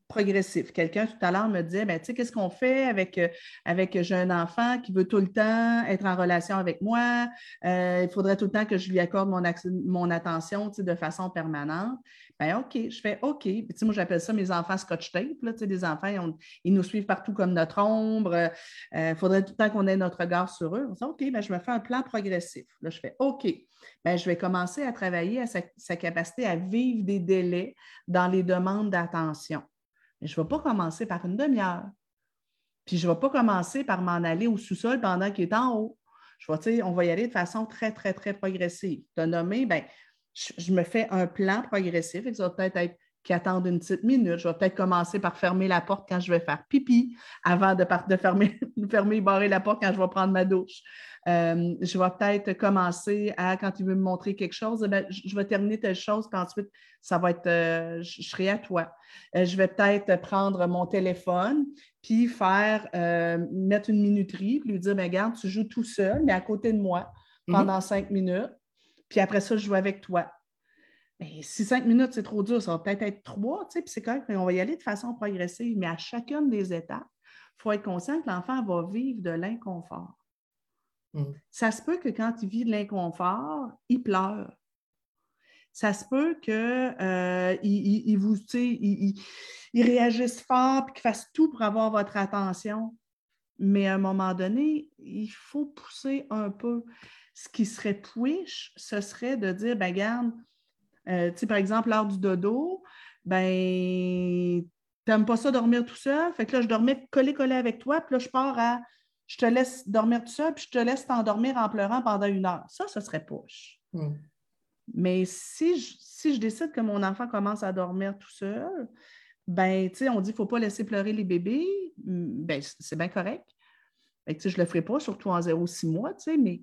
progressif. Quelqu'un tout à l'heure me disait, ben, tu sais, qu'est-ce qu'on fait avec, euh, avec j'ai un enfant qui veut tout le temps être en relation avec moi, euh, il faudrait tout le temps que je lui accorde mon, attention de façon permanente. Ben, OK, je fais OK. Moi, j'appelle ça mes enfants scotch tape. Là, des enfants, ils, nous suivent partout comme notre ombre. Il euh, faudrait tout le temps qu'on ait notre regard sur eux. On dit, OK, ben, je me fais un plan progressif. Là, je fais OK. Ben, je vais commencer à travailler à sa capacité à vivre des délais dans les demandes d'attention. Mais je ne vais pas commencer par une demi-heure. Puis je ne vais pas commencer par m'en aller au sous-sol pendant qu'il est en haut. Je vais, on va y aller de façon très, très, très progressive. Tu as nommé, ben, je, me fais un plan progressif. Ça va peut-être être qui attendent une petite minute. Je vais peut-être commencer par fermer la porte quand je vais faire pipi avant de, de fermer, [laughs] fermer et barrer la porte quand je vais prendre ma douche. Euh, je vais peut-être commencer à, quand il veut me montrer quelque chose, eh je vais terminer telle chose, puis ensuite, ça va être, euh, je, serai à toi. Euh, je vais peut-être prendre mon téléphone, puis faire, mettre une minuterie, puis lui dire, ben, regarde, tu joues tout seul, mais à côté de moi, mm-hmm. pendant cinq minutes, puis après ça, je joue avec toi. Mais si cinq minutes, c'est trop dur, ça va peut-être être trois, tu sais, puis c'est correct, mais on va y aller de façon progressive. Mais à chacune des étapes, il faut être conscient que l'enfant va vivre de l'inconfort. Mm. Ça se peut que quand il vit de l'inconfort, il pleure. Ça se peut qu'il euh, il, vous, il, il, réagisse fort et qu'il fasse tout pour avoir votre attention. Mais à un moment donné, il faut pousser un peu. Ce qui serait push, ce serait de dire, ben garde, euh, tu sais, par exemple, l'heure du dodo, ben, n'aimes pas ça dormir tout seul? Fait que là, je dormais collé-collé avec toi, puis là, je pars à je te laisse dormir tout seul, puis je te laisse t'endormir en pleurant pendant une heure. Ça, ce serait push. Hmm. Mais si je, si je décide que mon enfant commence à dormir tout seul, ben, tu sais, on dit qu'il ne faut pas laisser pleurer les bébés. Hmm, ben, c'est bien correct. je ne le ferai pas, surtout en 0-6 mois, tu sais, mais,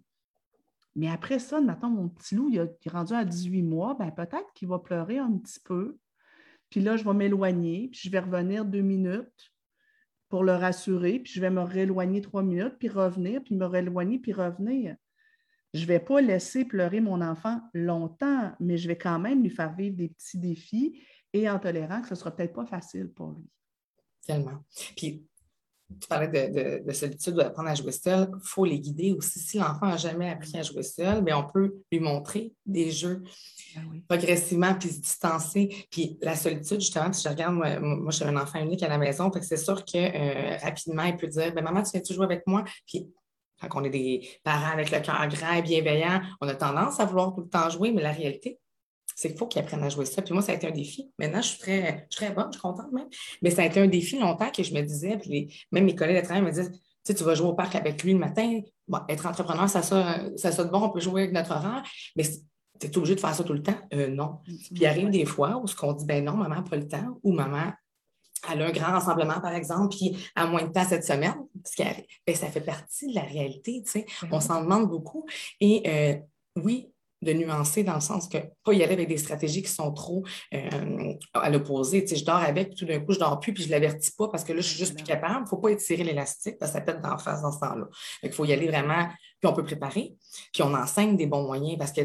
mais après ça, maintenant, mon petit loup, il, est rendu à 18 mois, ben, peut-être qu'il va pleurer un petit peu. Puis là, je vais m'éloigner, puis je vais revenir deux minutes pour le rassurer, puis je vais me rééloigner trois minutes, puis revenir, puis me rééloigner, puis revenir. Je ne vais pas laisser pleurer mon enfant longtemps, mais je vais quand même lui faire vivre des petits défis et en tolérant que ce ne sera peut-être pas facile pour lui. Tellement. Puis tu parlais de, de, solitude, d'apprendre à jouer seul, il faut les guider aussi. Si l'enfant n'a jamais appris à jouer seul, mais on peut lui montrer des jeux ah progressivement, puis se distancer. Puis la solitude, justement, si je regarde, moi, moi je suis un enfant unique à la maison, c'est sûr que euh, rapidement, il peut dire ben, Maman, tu viens-tu jouer avec moi? Puis quand on est des parents avec le cœur grand et bienveillant, on a tendance à vouloir tout le temps jouer, mais la réalité, c'est qu'il faut qu'ils apprennent à jouer ça. Puis moi, ça a été un défi. Maintenant, je suis très, je suis très bonne, je suis contente même. Mais ça a été un défi longtemps que je me disais, puis même mes collègues de travail me disent tu sais, tu vas jouer au parc avec lui le matin. Bon, être entrepreneur, ça sonne, ça bon, on peut jouer avec notre horaire, mais tu es obligé de faire ça tout le temps? Euh, non. Puis il arrive des fois où ce qu'on dit, ben non, maman n'a pas le temps, ou maman, elle a un grand rassemblement, par exemple, puis a moins de temps cette semaine, ben, ça fait partie de la réalité, tu sais. On s'en demande beaucoup. Et euh, oui, de nuancer dans le sens que pas y aller avec des stratégies qui sont trop euh, à l'opposé. Tu sais, je dors avec, puis tout d'un coup, je dors plus, puis je l'avertis pas parce que là, je suis juste plus capable. Il ne faut pas étirer l'élastique parce que ça pète d'en face dans ce temps-là. Il faut y aller vraiment, puis on peut préparer, puis on enseigne des bons moyens parce que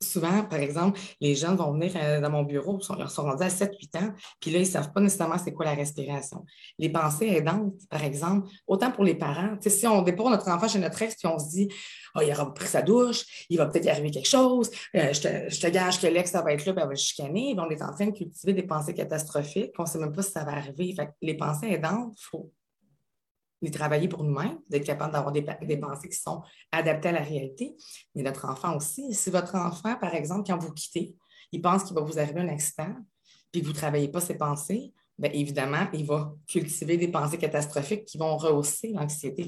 souvent, par exemple, les jeunes vont venir euh, dans mon bureau, ils sont, sont rendus à 7-8 ans, puis là, ils ne savent pas nécessairement c'est quoi la respiration. Les pensées aidantes, par exemple, autant pour les parents, si on dépose notre enfant chez notre ex, puis on se dit, oh, il aura pris sa douche, il va peut-être y arriver quelque chose, euh, je, te, je, te, que l'ex, ça va être là, puis elle va chicaner. on est en train de cultiver des pensées catastrophiques, on ne sait même pas si ça va arriver. Les pensées aidantes, il faut les travailler pour nous-mêmes, d'être capable d'avoir des, pensées qui sont adaptées à la réalité, mais notre enfant aussi. Si votre enfant, par exemple, quand vous quittez, il pense qu'il va vous arriver un accident, puis que vous ne travaillez pas ses pensées, bien évidemment, il va cultiver des pensées catastrophiques qui vont rehausser l'anxiété.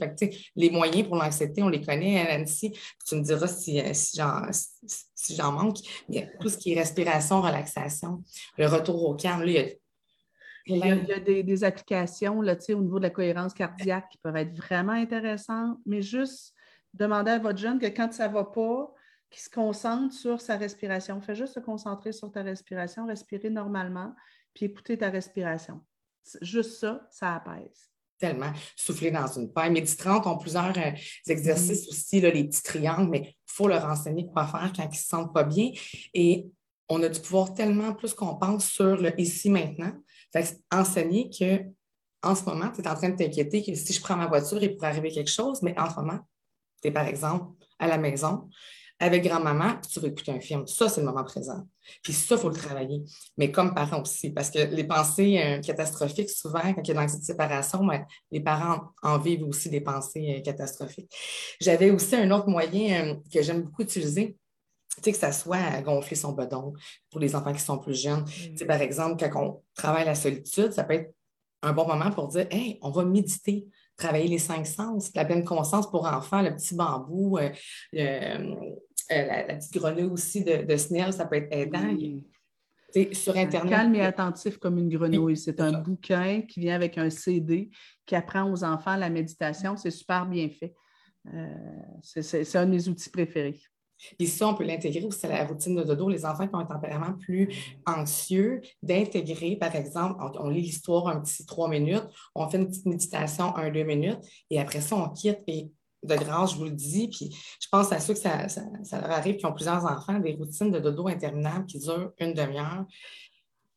les moyens pour l'anxiété, on les connaît, hein, Nancy. Tu me diras si, euh, si j'en manque. Mais tout ce qui est respiration, relaxation, le retour au calme, là, il y a il y a, des, applications là, au niveau de la cohérence cardiaque qui peuvent être vraiment intéressantes, mais juste demander à votre jeune que quand ça ne va pas, qu'il se concentre sur sa respiration. Fais juste se concentrer sur ta respiration, respirer normalement, puis écouter ta respiration. Juste ça, ça apaise. Tellement. Souffler dans une paille. Mes 30 ont plusieurs euh, exercices mm-hmm. aussi, là, les petits triangles, mais il faut leur enseigner quoi faire quand ils ne se sentent pas bien. Et on a du pouvoir tellement plus qu'on pense sur le ici maintenant. Enseigner que en ce moment, tu es en train de t'inquiéter que si je prends ma voiture, il pourrait arriver quelque chose, mais en ce moment, tu es par exemple à la maison avec grand-maman, puis tu vas écouter un film. Ça, c'est le moment présent. Puis ça, il faut le travailler. Mais comme parents aussi, parce que les pensées euh, catastrophiques, souvent, quand il y a une séparation, ben, les parents en vivent aussi des pensées euh, catastrophiques. J'avais aussi un autre moyen euh, que j'aime beaucoup utiliser, que ça soit gonfler son bedon pour les enfants qui sont plus jeunes. Mm. Par exemple, quand on travaille la solitude, ça peut être un bon moment pour dire Hey, on va méditer, travailler les cinq sens, la pleine conscience pour enfants, le petit bambou, euh, euh, la, petite grenouille aussi de, de Snell, ça peut être aidant. Sur Internet. Calme et attentif comme une grenouille. C'est un bouquin qui vient avec un CD qui apprend aux enfants la méditation. C'est super bien fait. Euh, c'est un de mes outils préférés. Puis ça, on peut l'intégrer aussi à la routine de dodo. Les enfants qui ont un tempérament plus anxieux, d'intégrer, par exemple, on, lit l'histoire un petit trois minutes, on fait une petite méditation un, deux minutes, et après ça, on quitte. Et de grâce, je vous le dis, puis je pense à ceux que ça, leur arrive qui ont plusieurs enfants, des routines de dodo interminables qui durent une demi-heure.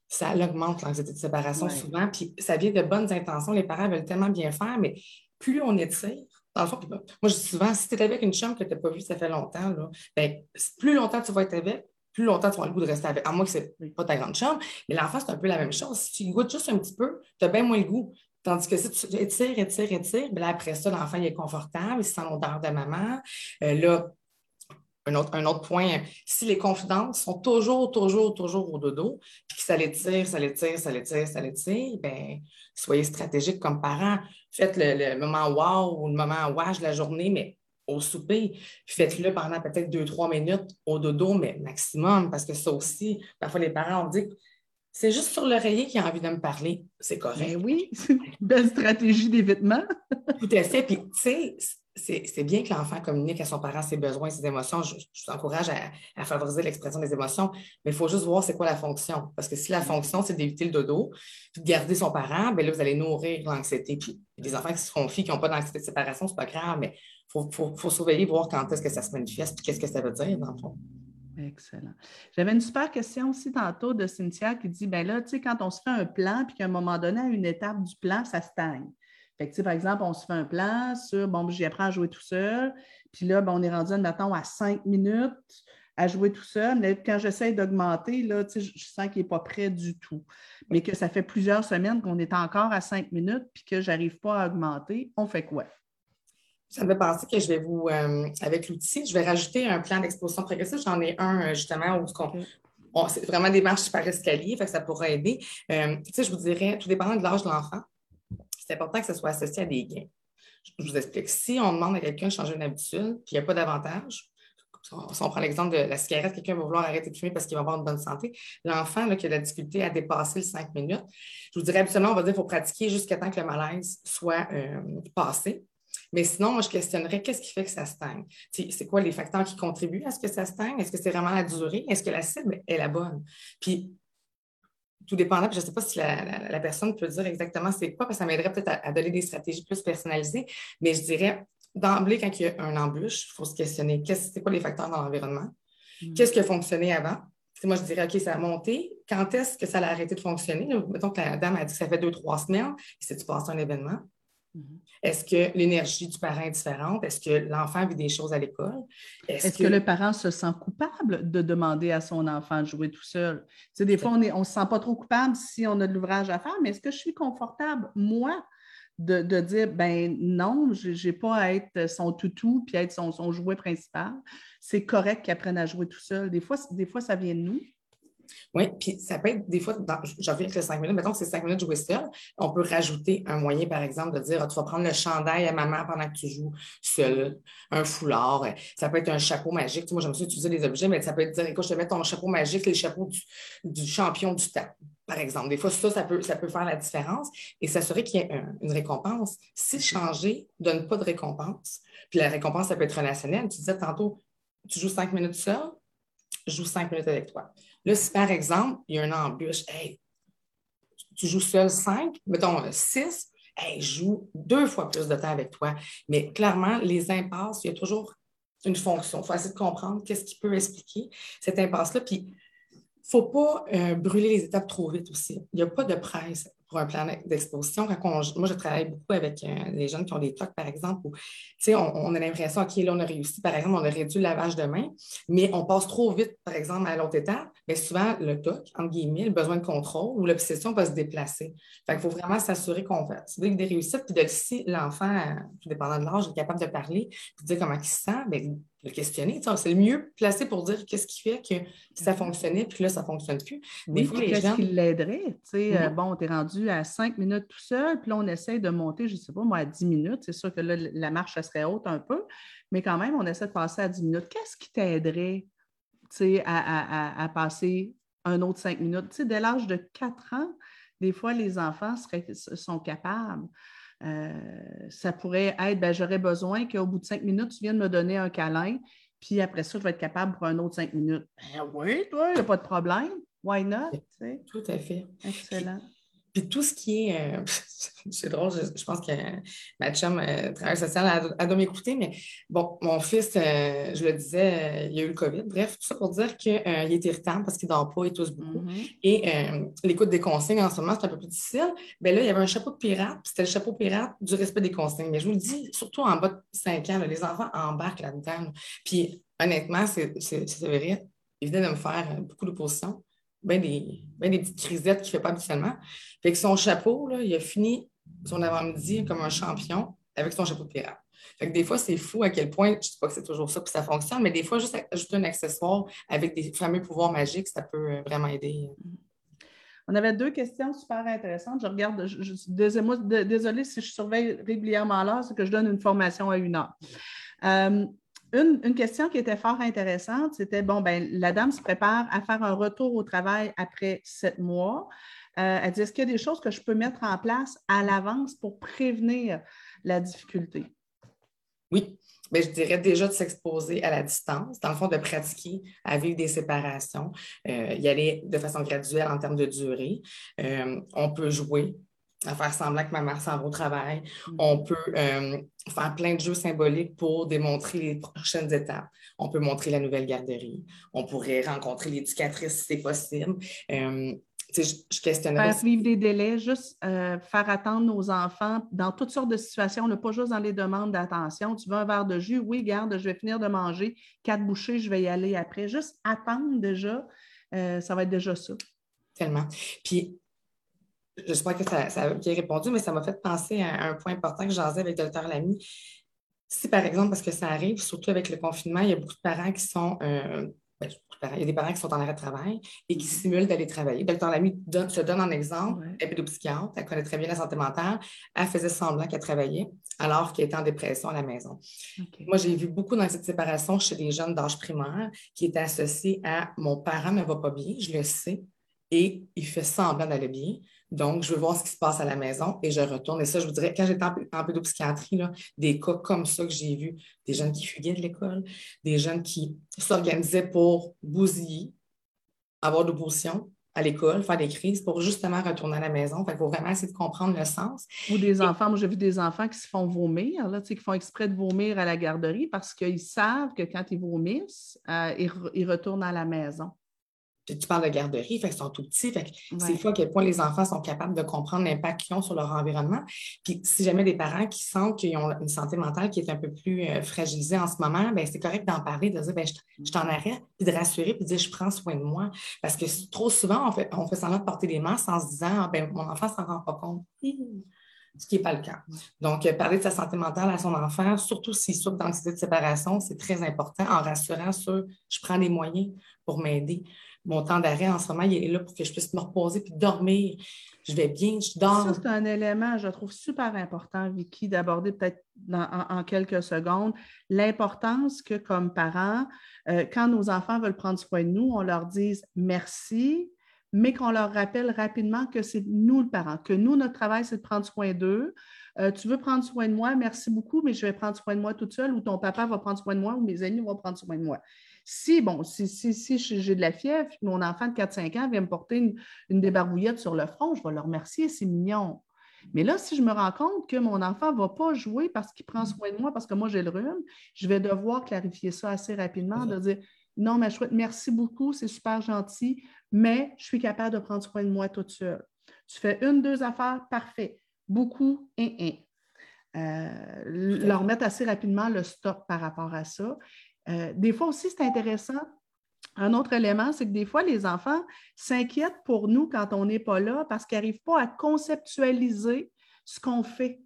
Ça augmente l'anxiété de séparation souvent, puis ça vient de bonnes intentions. Les parents veulent tellement bien faire, mais plus on étire, dans le fond, moi, je dis souvent, si tu es avec une chambre que tu n'as pas vue, ça fait longtemps, là, ben, plus longtemps tu vas être avec, plus longtemps tu avoir le goût de rester avec. À moins que ce pas ta grande chambre. Mais l'enfant, c'est un peu la même chose. Si tu goûtes juste un petit peu, tu as bien moins le goût. Tandis que si tu étires, étires, étires, bien après ça, l'enfant il est confortable, il sent l'odeur de maman. Euh, là, un autre, un autre, point, si les confidences sont toujours, toujours, toujours au dodo, puis que ça l'étire, ça l'étire, ça l'étire, ça l'étire, bien, soyez stratégiques comme parents faites le, moment wow ou le moment wash de la journée, mais au souper, faites-le pendant peut-être deux, trois minutes au dodo, mais maximum, parce que ça aussi, parfois les parents ont dit c'est juste sur l'oreiller qui a envie de me parler. C'est correct. Ben oui, c'est [laughs] une belle stratégie d'évitement. Tout à fait. Puis, tu sais, c'est bien que l'enfant communique à son parent ses besoins, ses émotions. Je, vous encourage à, favoriser l'expression des émotions, mais il faut juste voir c'est quoi la fonction. Parce que si la fonction, c'est d'éviter le dodo, puis de garder son parent, bien là, vous allez nourrir l'anxiété. Puis les enfants qui se confient, qui n'ont pas d'anxiété de séparation, c'est pas grave, mais il faut, surveiller, voir quand est-ce que ça se manifeste, puis qu'est-ce que ça veut dire, dans le fond. Excellent. J'avais une super question aussi tantôt de Cynthia qui dit, ben là, tu sais, quand on se fait un plan, puis qu'à un moment donné, à une étape du plan, ça stagne par exemple, on se fait un plan sur, bon, j'y apprends à jouer tout seul. Puis là, ben, on est rendu, maintenant à cinq minutes à jouer tout seul. Mais quand j'essaie d'augmenter, là, je, je sens qu'il n'est pas prêt du tout. Mais que ça fait plusieurs semaines qu'on est encore à cinq minutes puis que je n'arrive pas à augmenter, on fait quoi? Ça me fait penser que je vais vous, euh, avec l'outil, je vais rajouter un plan d'exposition progressive. J'en ai un euh, justement où c'est vraiment des marches par escalier, fait que ça pourrait aider. Euh, je vous dirais, tout dépendant de l'âge de l'enfant, c'est important que ça soit associé à des gains. Je vous explique. Si on demande à quelqu'un de changer une habitude, puis il n'y a pas d'avantage, si on prend l'exemple de la cigarette, quelqu'un va vouloir arrêter de fumer parce qu'il va avoir une bonne santé. L'enfant qui a de la difficulté à dépasser les cinq minutes, je vous dirais absolument, on va dire qu'il faut pratiquer jusqu'à temps que le malaise soit euh, passé. Mais sinon, moi, je questionnerais qu'est-ce qui fait que ça stagne? C'est quoi les facteurs qui contribuent à ce que ça stagne? Est-ce que c'est vraiment la durée? Est-ce que la cible est la bonne? Puis, tout dépendant. je ne sais pas si la, personne peut dire exactement c'est quoi, parce que ça m'aiderait peut-être à, donner des stratégies plus personnalisées. Mais je dirais, d'emblée, quand il y a un embûche, il faut se questionner c'est quoi les facteurs dans l'environnement? Mm. Qu'est-ce qui a fonctionné avant? moi, je dirais, OK, ça a monté. Quand est-ce que ça a arrêté de fonctionner? mettons que la dame a dit que ça fait deux, trois semaines. Et tu passé un événement? Mm-hmm. Est-ce que l'énergie du parent est différente? Est-ce que l'enfant vit des choses à l'école? Est-ce que... le parent se sent coupable de demander à son enfant de jouer tout seul? Tu sais, des fois, on ne on se sent pas trop coupable si on a de l'ouvrage à faire, mais est-ce que je suis confortable, moi, de, dire, ben non, je n'ai pas à être son toutou puis être son, son jouet principal. C'est correct qu'il apprenne à jouer tout seul. Des fois, des fois, ça vient de nous. Oui, puis ça peut être des fois, j'en reviens avec le 5 minutes, mettons que c'est 5 minutes de jouer seul, on peut rajouter un moyen, par exemple, de dire tu vas prendre le chandail à maman pendant que tu joues seul, un foulard, ça peut être un chapeau magique. Tu moi, j'aime ça utiliser des objets, mais ça peut être dire écoute, je te mets ton chapeau magique, le chapeau du, champion du temps, par exemple. Des fois, ça, ça peut, ça peut faire la différence et s'assurer qu'il y ait une récompense. Si changer ne donne pas de récompense, puis la récompense, ça peut être relationnelle. Tu disais tantôt, tu joues cinq minutes seul, je joue cinq minutes avec toi. Là, si par exemple, il y a une embûche, hey, tu joues seul cinq, mettons six, hey, je joue deux fois plus de temps avec toi. Mais clairement, les impasses, il y a toujours une fonction. Il faut essayer de comprendre qu'est-ce qui peut expliquer cette impasse-là. Puis, il ne faut pas euh, brûler les étapes trop vite aussi. Il n'y a pas de presse pour un plan d'exposition. moi, je travaille beaucoup avec euh, les jeunes qui ont des TOC, par exemple, où on, on a l'impression, OK, là, on a réussi, par exemple, on a réduit le lavage de main, mais on passe trop vite, par exemple, à l'autre étape. Mais souvent, le TOC, entre guillemets, le besoin de contrôle ou l'obsession va se déplacer. Fait qu'il faut vraiment s'assurer qu'on fait des réussites, puis de si l'enfant, tout dépendant de l'âge, est capable de parler, puis de dire comment il se sent, bien, le questionner. C'est le mieux placé pour dire qu'est-ce qui fait que ça fonctionnait, puis là, ça ne fonctionne plus. Des fois, les gens... qui l'aiderait? Euh, mhm. bon, tu es rendu à cinq minutes tout seul, puis là, on essaie de monter, je ne sais pas, moi, à dix minutes. C'est sûr que là, la marche, serait haute un peu, mais quand même, on essaie de passer à dix minutes. Qu'est-ce qui t'aiderait à, à, passer un autre cinq minutes? dès l'âge de quatre ans, des fois, les enfants sont capables. Euh, ça pourrait être, ben, j'aurais besoin qu'au bout de cinq minutes, tu viennes me donner un câlin, puis après ça, je vais être capable pour un autre cinq minutes. Ben oui, toi, il n'y a pas de problème. Why not? Tout à fait. Excellent. Puis tout ce qui est. Euh, [laughs] c'est drôle, je, pense que ma chum, euh, travail social, elle, doit m'écouter, mais bon, mon fils, euh, je le disais, il y a eu le COVID. Bref, tout ça pour dire qu'il est irritant parce qu'il ne dort pas, il tousse beaucoup. Mm-hmm. Et l'écoute des consignes en ce moment, c'est un peu plus difficile. Bien là, il y avait un chapeau de pirate, puis c'était le chapeau pirate du respect des consignes. Mais je vous le dis, surtout en bas de 5 ans, les enfants embarquent là-dedans. Puis honnêtement, c'est vrai, il venait de me faire beaucoup d'opposition bien des, des petites crisettes qu'il ne fait pas habituellement. Fait que son chapeau, là, il a fini son avant-midi comme un champion avec son chapeau de pirate. Fait que des fois, c'est fou à quel point, je ne sais pas que c'est toujours ça que ça fonctionne, mais des fois, juste ajouter un accessoire avec des fameux pouvoirs magiques, ça peut euh, vraiment aider. On avait deux questions super intéressantes. Je regarde, je, désolée si je surveille régulièrement l'heure, c'est que je donne une formation à une heure. Euh, une, question qui était fort intéressante, c'était bon, ben, la dame se prépare à faire un retour au travail après sept mois. Euh, elle dit est-ce qu'il y a des choses que je peux mettre en place à l'avance pour prévenir la difficulté? Oui. mais je dirais déjà de s'exposer à la distance, dans le fond, de pratiquer à vivre des séparations, euh, y aller de façon graduelle en termes de durée. Euh, on peut jouer à faire semblant que ma mère s'en va au travail. Mm. On peut euh, faire plein de jeux symboliques pour démontrer les prochaines étapes. On peut montrer la nouvelle garderie. On pourrait rencontrer l'éducatrice si c'est possible. Euh, je, je questionnerais. Faire vivre des délais, juste euh, faire attendre nos enfants dans toutes sortes de situations, pas juste dans les demandes d'attention. Tu veux un verre de jus? Oui, garde, je vais finir de manger. Quatre bouchées, je vais y aller après. Juste attendre déjà, ça va être déjà ça. Tellement. Puis j'espère que ça, ça a bien répondu, mais ça m'a fait penser à un point important que j'en avec le docteur Lamy. Si, par exemple, parce que ça arrive, surtout avec le confinement, il y a beaucoup de parents qui sont. Euh, ben, il y a des parents qui sont en arrêt de travail et qui simulent d'aller travailler. Docteur Lamy se donne en exemple. Elle est pédopsychiatre, elle connaît très bien la santé mentale. Elle faisait semblant qu'elle travaillait alors qu'elle était en dépression à la maison. Moi, j'ai vu beaucoup dans cette séparation chez des jeunes d'âge primaire qui étaient associés à mon parent ne va pas bien, je le sais, et il fait semblant d'aller bien. Donc, je veux voir ce qui se passe à la maison et je retourne. Et ça, je vous dirais, quand j'étais en, pédopsychiatrie, là, des cas comme ça que j'ai vus, des jeunes qui fuguaient de l'école, des jeunes qui s'organisaient pour bousiller, avoir de l'opposition, à l'école, faire des crises pour justement retourner à la maison. il faut vraiment essayer de comprendre le sens. Ou des enfants, moi j'ai vu des enfants qui se font vomir, là, qui font exprès de vomir à la garderie parce qu'ils savent que quand ils vomissent, euh, ils, retournent à la maison tu parles de garderie, fait qu'ils sont tout petits. c'est fou à quel point les enfants sont capables de comprendre l'impact qu'ils ont sur leur environnement. Puis si jamais des parents qui sentent qu'ils ont une santé mentale qui est un peu plus euh, fragilisée en ce moment, ben, c'est correct d'en parler, de dire ben, je, t'en arrête, puis de rassurer, puis de dire je prends soin de moi. Parce que trop souvent, on fait, on fait semblant de porter des masques en se disant ah, ben, mon enfant ne s'en rend pas compte. Ce qui n'est pas le cas. Donc, euh, parler de sa santé mentale à son enfant, surtout s'il souffre d'anxiété de séparation, c'est très important en rassurant sur je prends les moyens pour m'aider mon temps d'arrêt en ce moment, il est là pour que je puisse me reposer puis dormir. Je vais bien, je dors. Ça, c'est un élément, je trouve super important, Vicky, d'aborder peut-être en, quelques secondes l'importance que, comme parents, euh, quand nos enfants veulent prendre soin de nous, on leur dise merci, mais qu'on leur rappelle rapidement que c'est nous le parent, que nous, notre travail, c'est de prendre soin d'eux. Euh, tu veux prendre soin de moi, merci beaucoup, mais je vais prendre soin de moi toute seule, ou ton papa va prendre soin de moi, ou mes amis vont prendre soin de moi. Si, bon, si, si, j'ai de la fièvre, mon enfant de 4-5 ans vient me porter une, débarbouillette sur le front, je vais le remercier, c'est mignon. Mais là, si je me rends compte que mon enfant ne va pas jouer parce qu'il prend soin de moi, parce que moi j'ai le rhume, je vais devoir clarifier ça assez rapidement, de dire non, mais chouette, merci beaucoup, c'est super gentil, mais je suis capable de prendre soin de moi toute seule. Tu fais une, deux affaires, parfait. Beaucoup, un, un. Euh, leur mettre assez rapidement le stop par rapport à ça. Euh, des fois aussi, c'est intéressant. Un autre élément, c'est que des fois, les enfants s'inquiètent pour nous quand on n'est pas là parce qu'ils n'arrivent pas à conceptualiser ce qu'on fait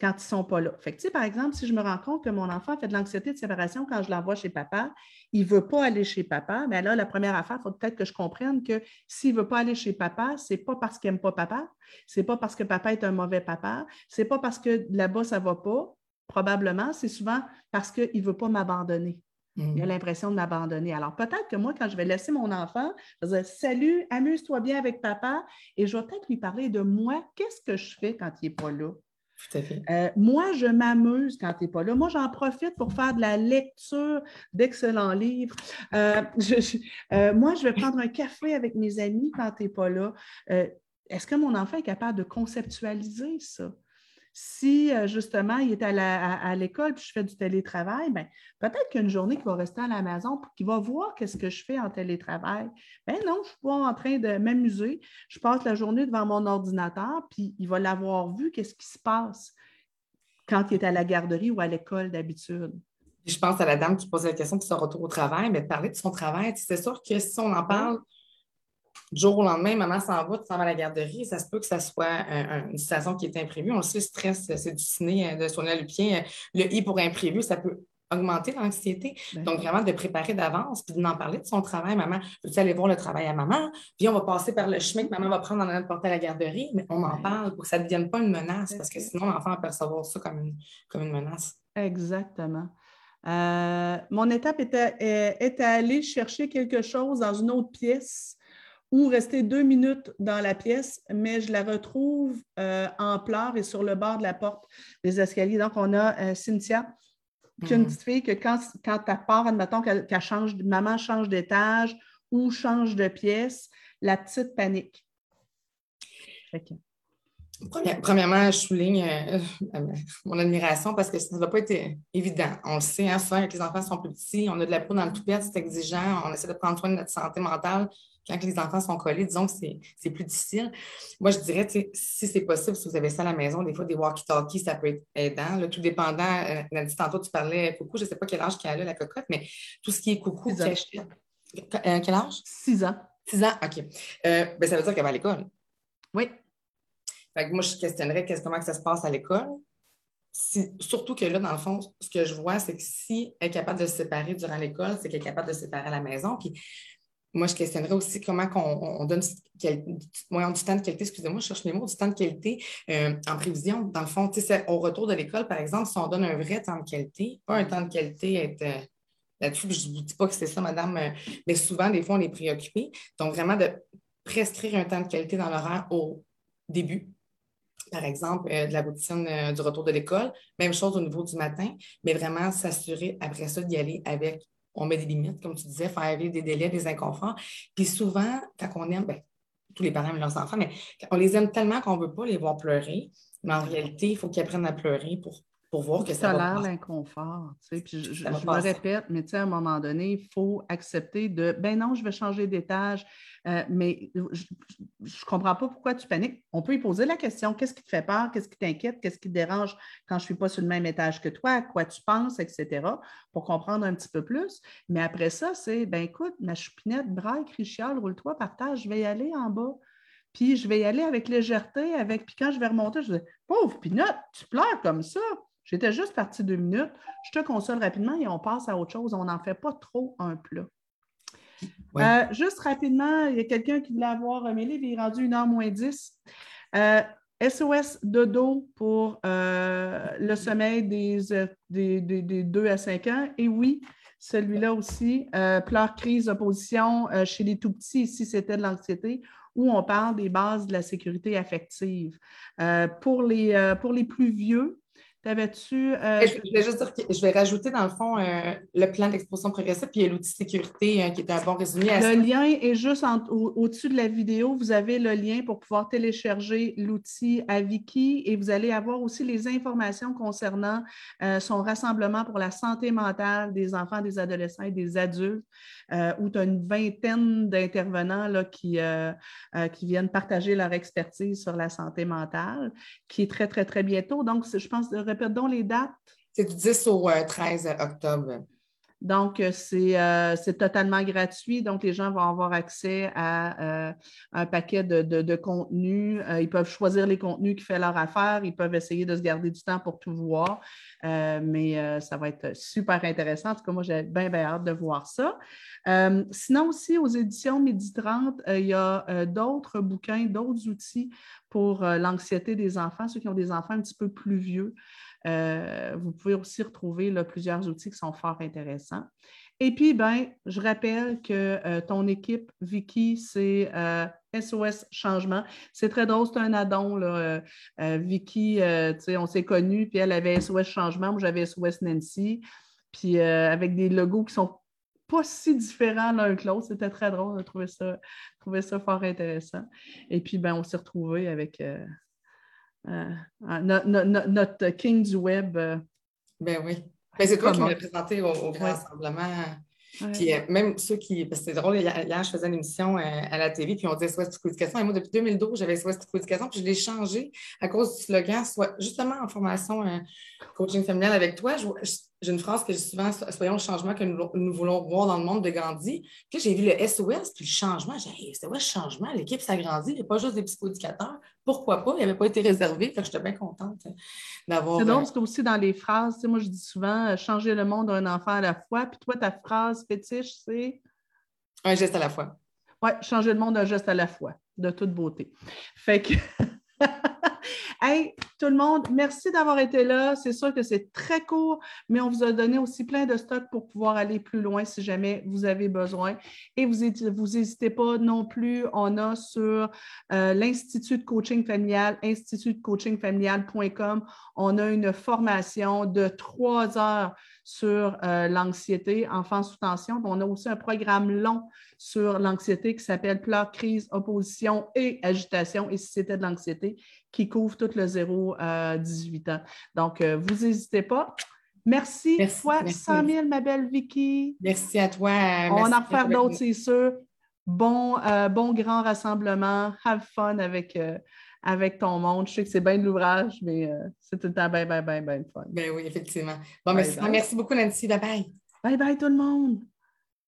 quand ils ne sont pas là. Fait par exemple, si je me rends compte que mon enfant fait de l'anxiété de séparation quand je l'envoie chez papa, il ne veut pas aller chez papa, bien là, la première affaire, il faut peut-être que je comprenne que s'il ne veut pas aller chez papa, ce n'est pas parce qu'il n'aime pas papa, ce n'est pas parce que papa est un mauvais papa, ce n'est pas parce que là-bas, ça ne va pas, probablement, c'est souvent parce qu'il ne veut pas m'abandonner. Il a mm. l'impression de m'abandonner. Alors, peut-être que moi, quand je vais laisser mon enfant, je vais dire Salut, amuse-toi bien avec papa, et je vais peut-être lui parler de moi, qu'est-ce que je fais quand il n'est pas là? Tout à fait. Euh, moi, je m'amuse quand tu n'es pas là. Moi, j'en profite pour faire de la lecture d'excellents livres. Euh, [laughs] euh, moi, je vais prendre un café avec mes amis quand tu n'es pas là. Est-ce que mon enfant est capable de conceptualiser ça? Si euh, justement il est à l'école puis je fais du télétravail, ben, peut-être qu'une journée qu'il va rester à la maison qu'il va voir qu'est-ce que je fais en télétravail. Ben non, je suis pas en train de m'amuser. Je passe la journée devant mon ordinateur, puis il va l'avoir vu, qu'est-ce qui se passe quand il est à la garderie ou à l'école d'habitude. Je pense à la dame qui pose la question de son retour au travail, mais de parler de son travail, c'est sûr que si on en parle du jour au lendemain, maman s'en va, tu s'en vas à la garderie, ça se peut que ça soit une situation qui est imprévue. On le sait, le stress, c'est du ciné euh, de Sonia Lupien. Le I pour imprévu, ça peut augmenter l'anxiété. Ben Donc, vraiment de préparer d'avance, puis d'en parler de son travail. Maman, veux-tu aller voir le travail à maman? Puis on va passer par le chemin que maman va prendre en allant porter à la garderie, mais on en parle pour que ça ne devienne pas une menace, parce que sinon, l'enfant va percevoir ça comme une, comme une menace. Exactement. Euh, mon étape était, était aller chercher quelque chose dans une autre pièce ou rester deux minutes dans la pièce, mais je la retrouve euh, en pleurs et sur le bord de la porte des escaliers. Donc, on a euh, Cynthia, qui est une mm. petite fille que quand, quand elle part, admettons qu'elle change, maman change d'étage ou change de pièce, la petite panique. Premièrement, je souligne euh, mon admiration parce que ça ne va pas être évident. On le sait, hein, souvent, avec les enfants sont plus petits, on a de la peau dans le toupette, c'est exigeant, on essaie de prendre soin de notre santé mentale quand les enfants sont collés, disons que c'est plus difficile. Moi, je dirais, si c'est possible, si vous avez ça à la maison, des fois, des walkie-talkies, ça peut être aidant. tout dépendant, euh, tantôt, tu parlais coucou, je ne sais pas quel âge qu'elle a, la cocotte, mais tout ce qui est coucou, Six ans. Euh, quel âge? Six ans. Six ans, OK. Euh, ben, ça veut dire qu'elle va à l'école. Oui. Moi, je questionnerais comment que ça se passe à l'école. surtout que là, dans le fond, ce que je vois, c'est que si elle est capable de se séparer durant l'école, c'est qu'elle est capable de se séparer à la maison. Puis moi, je questionnerais aussi comment on, donne du, temps de qualité, excusez-moi, je cherche mes mots, du temps de qualité euh, en prévision. Dans le fond, au retour de l'école, par exemple, si on donne un vrai temps de qualité, pas un temps de qualité être euh, là-dessus, je ne vous dis pas que c'est ça, madame, euh, mais souvent, des fois, on est préoccupé. Donc, vraiment de prescrire un temps de qualité dans l'horaire au début, par exemple, de la routine du retour de l'école. Même chose au niveau du matin, mais vraiment s'assurer après ça d'y aller avec on met des limites, comme tu disais, faire vivre des délais, des inconforts. Puis souvent, quand on aime, ben, tous les parents aiment leurs enfants, mais on les aime tellement qu'on ne veut pas les voir pleurer. Mais en réalité, il faut qu'ils apprennent à pleurer pour pour voir que ça, l'air l'inconfort. Tu sais, puis je, me répète, mais tu sais, à un moment donné, il faut accepter de ben non, je vais changer d'étage, euh, mais je ne comprends pas pourquoi tu paniques. On peut y poser la question qu'est-ce qui te fait peur, qu'est-ce qui t'inquiète, qu'est-ce qui te dérange quand je ne suis pas sur le même étage que toi, à quoi tu penses, etc., pour comprendre un petit peu plus. Mais après ça, c'est ben écoute, ma choupinette, braille, crichiole, roule-toi, partage, je vais y aller en bas. Puis je vais y aller avec légèreté, avec. Puis quand je vais remonter, je dis Pauvre Pinotte, tu pleures comme ça. J'étais juste partie deux minutes. Je te console rapidement et on passe à autre chose. On n'en fait pas trop un plat. Euh, juste rapidement, il y a quelqu'un qui voulait avoir mes livres, il est rendu 1h moins 10. SOS de dos pour euh, le sommeil des, des, des, 2 à 5 ans. Et oui, celui-là aussi, euh, pleurs, crise, opposition chez les tout petits, ici c'était de l'anxiété, où on parle des bases de la sécurité affective. pour, les, pour les plus vieux, T'avais-tu. Euh, je, vais juste dire que je vais rajouter dans le fond euh, le plan d'exposition progressive, puis l'outil sécurité hein, qui est un bon résumé. À le lien est juste au-dessus de la vidéo. Vous avez le lien pour pouvoir télécharger l'outil à Viki et vous allez avoir aussi les informations concernant euh, son rassemblement pour la santé mentale des enfants, des adolescents et des adultes, où tu as une vingtaine d'intervenants qui, qui viennent partager leur expertise sur la santé mentale, qui est très, très, très bientôt. Donc, je pense répète donc les dates? C'est du 10 au 13 euh, octobre. Donc, euh, euh, c'est totalement gratuit. Donc, les gens vont avoir accès à un paquet de, contenus. ils peuvent choisir les contenus qui font leur affaire. Ils peuvent essayer de se garder du temps pour tout voir. mais ça va être super intéressant. En tout cas, moi, j'ai bien, bien hâte de voir ça. sinon, aussi, aux éditions Midi 30, il y a d'autres bouquins, d'autres outils pour l'anxiété des enfants, ceux qui ont des enfants un petit peu plus vieux. Euh, vous pouvez aussi retrouver plusieurs outils qui sont fort intéressants. Et puis, ben, je rappelle que euh, ton équipe, Vicky, c'est SOS euh, Changement. C'est très drôle, c'est un addon. Là. Vicky, on s'est connus, puis elle avait SOS Changement, moi j'avais SOS Nancy. Puis avec des logos qui sont pas si différents l'un que l'autre. C'était très drôle de trouver ça, trouver ça fort intéressant. Et puis, ben, on s'est retrouvés avec euh, notre king du web. Euh, ben oui. Ben, c'est toi qui m'as présenté au, grand rassemblement. Puis même ceux qui. Parce que c'est drôle, hier, je faisais une émission à la télé, puis on disait soit Éducation. Et moi, depuis 2012, j'avais soit Éducation, puis je l'ai changé à cause du slogan, soit justement en formation coaching familial avec toi. Je, j'ai une phrase que je dis souvent, soyons le changement que nous, voulons voir dans le monde de Gandhi. Puis j'ai vu le SOS, puis le changement. J'ai dit, hey, SOS changement, l'équipe s'agrandit, il n'y a pas juste des psychoéducateurs. Pourquoi pas? Il n'avait pas été réservé. Fait que j'étais bien contente d'avoir. C'est drôle, euh, parce que aussi dans les phrases, moi je dis souvent euh, changer le monde d'un enfant à la fois. Puis toi, ta phrase fétiche, c'est? Un geste à la fois. Oui, changer le monde d'un geste à la fois, de toute beauté. Fait que. [laughs] Hey, tout le monde, merci d'avoir été là. C'est sûr que c'est très court, mais on vous a donné aussi plein de stocks pour pouvoir aller plus loin si jamais vous avez besoin. Et vous n'hésitez pas non plus. On a sur euh, l'Institut de coaching familial, institutcoachingfamilial.com, on a une formation de trois heures sur euh, l'anxiété, enfant sous tension. On a aussi un programme long sur l'anxiété qui s'appelle Pleurs, crise, opposition et agitation. Et si c'était de l'anxiété, qui couvre tout le 0 à 18 ans. Donc, euh, vous n'hésitez pas. Merci, merci fois 100 000, ma belle Vicky. Merci à toi. On en refaire d'autres, c'est sûr. Bon, euh, bon grand rassemblement. Have fun avec, avec ton monde. Je sais que c'est bien de l'ouvrage, mais euh, c'est tout le temps bien, bien, bien, bien fun. Ben oui, effectivement. Bon, merci, merci beaucoup, Nancy. Bye bye. Bye bye, tout le monde.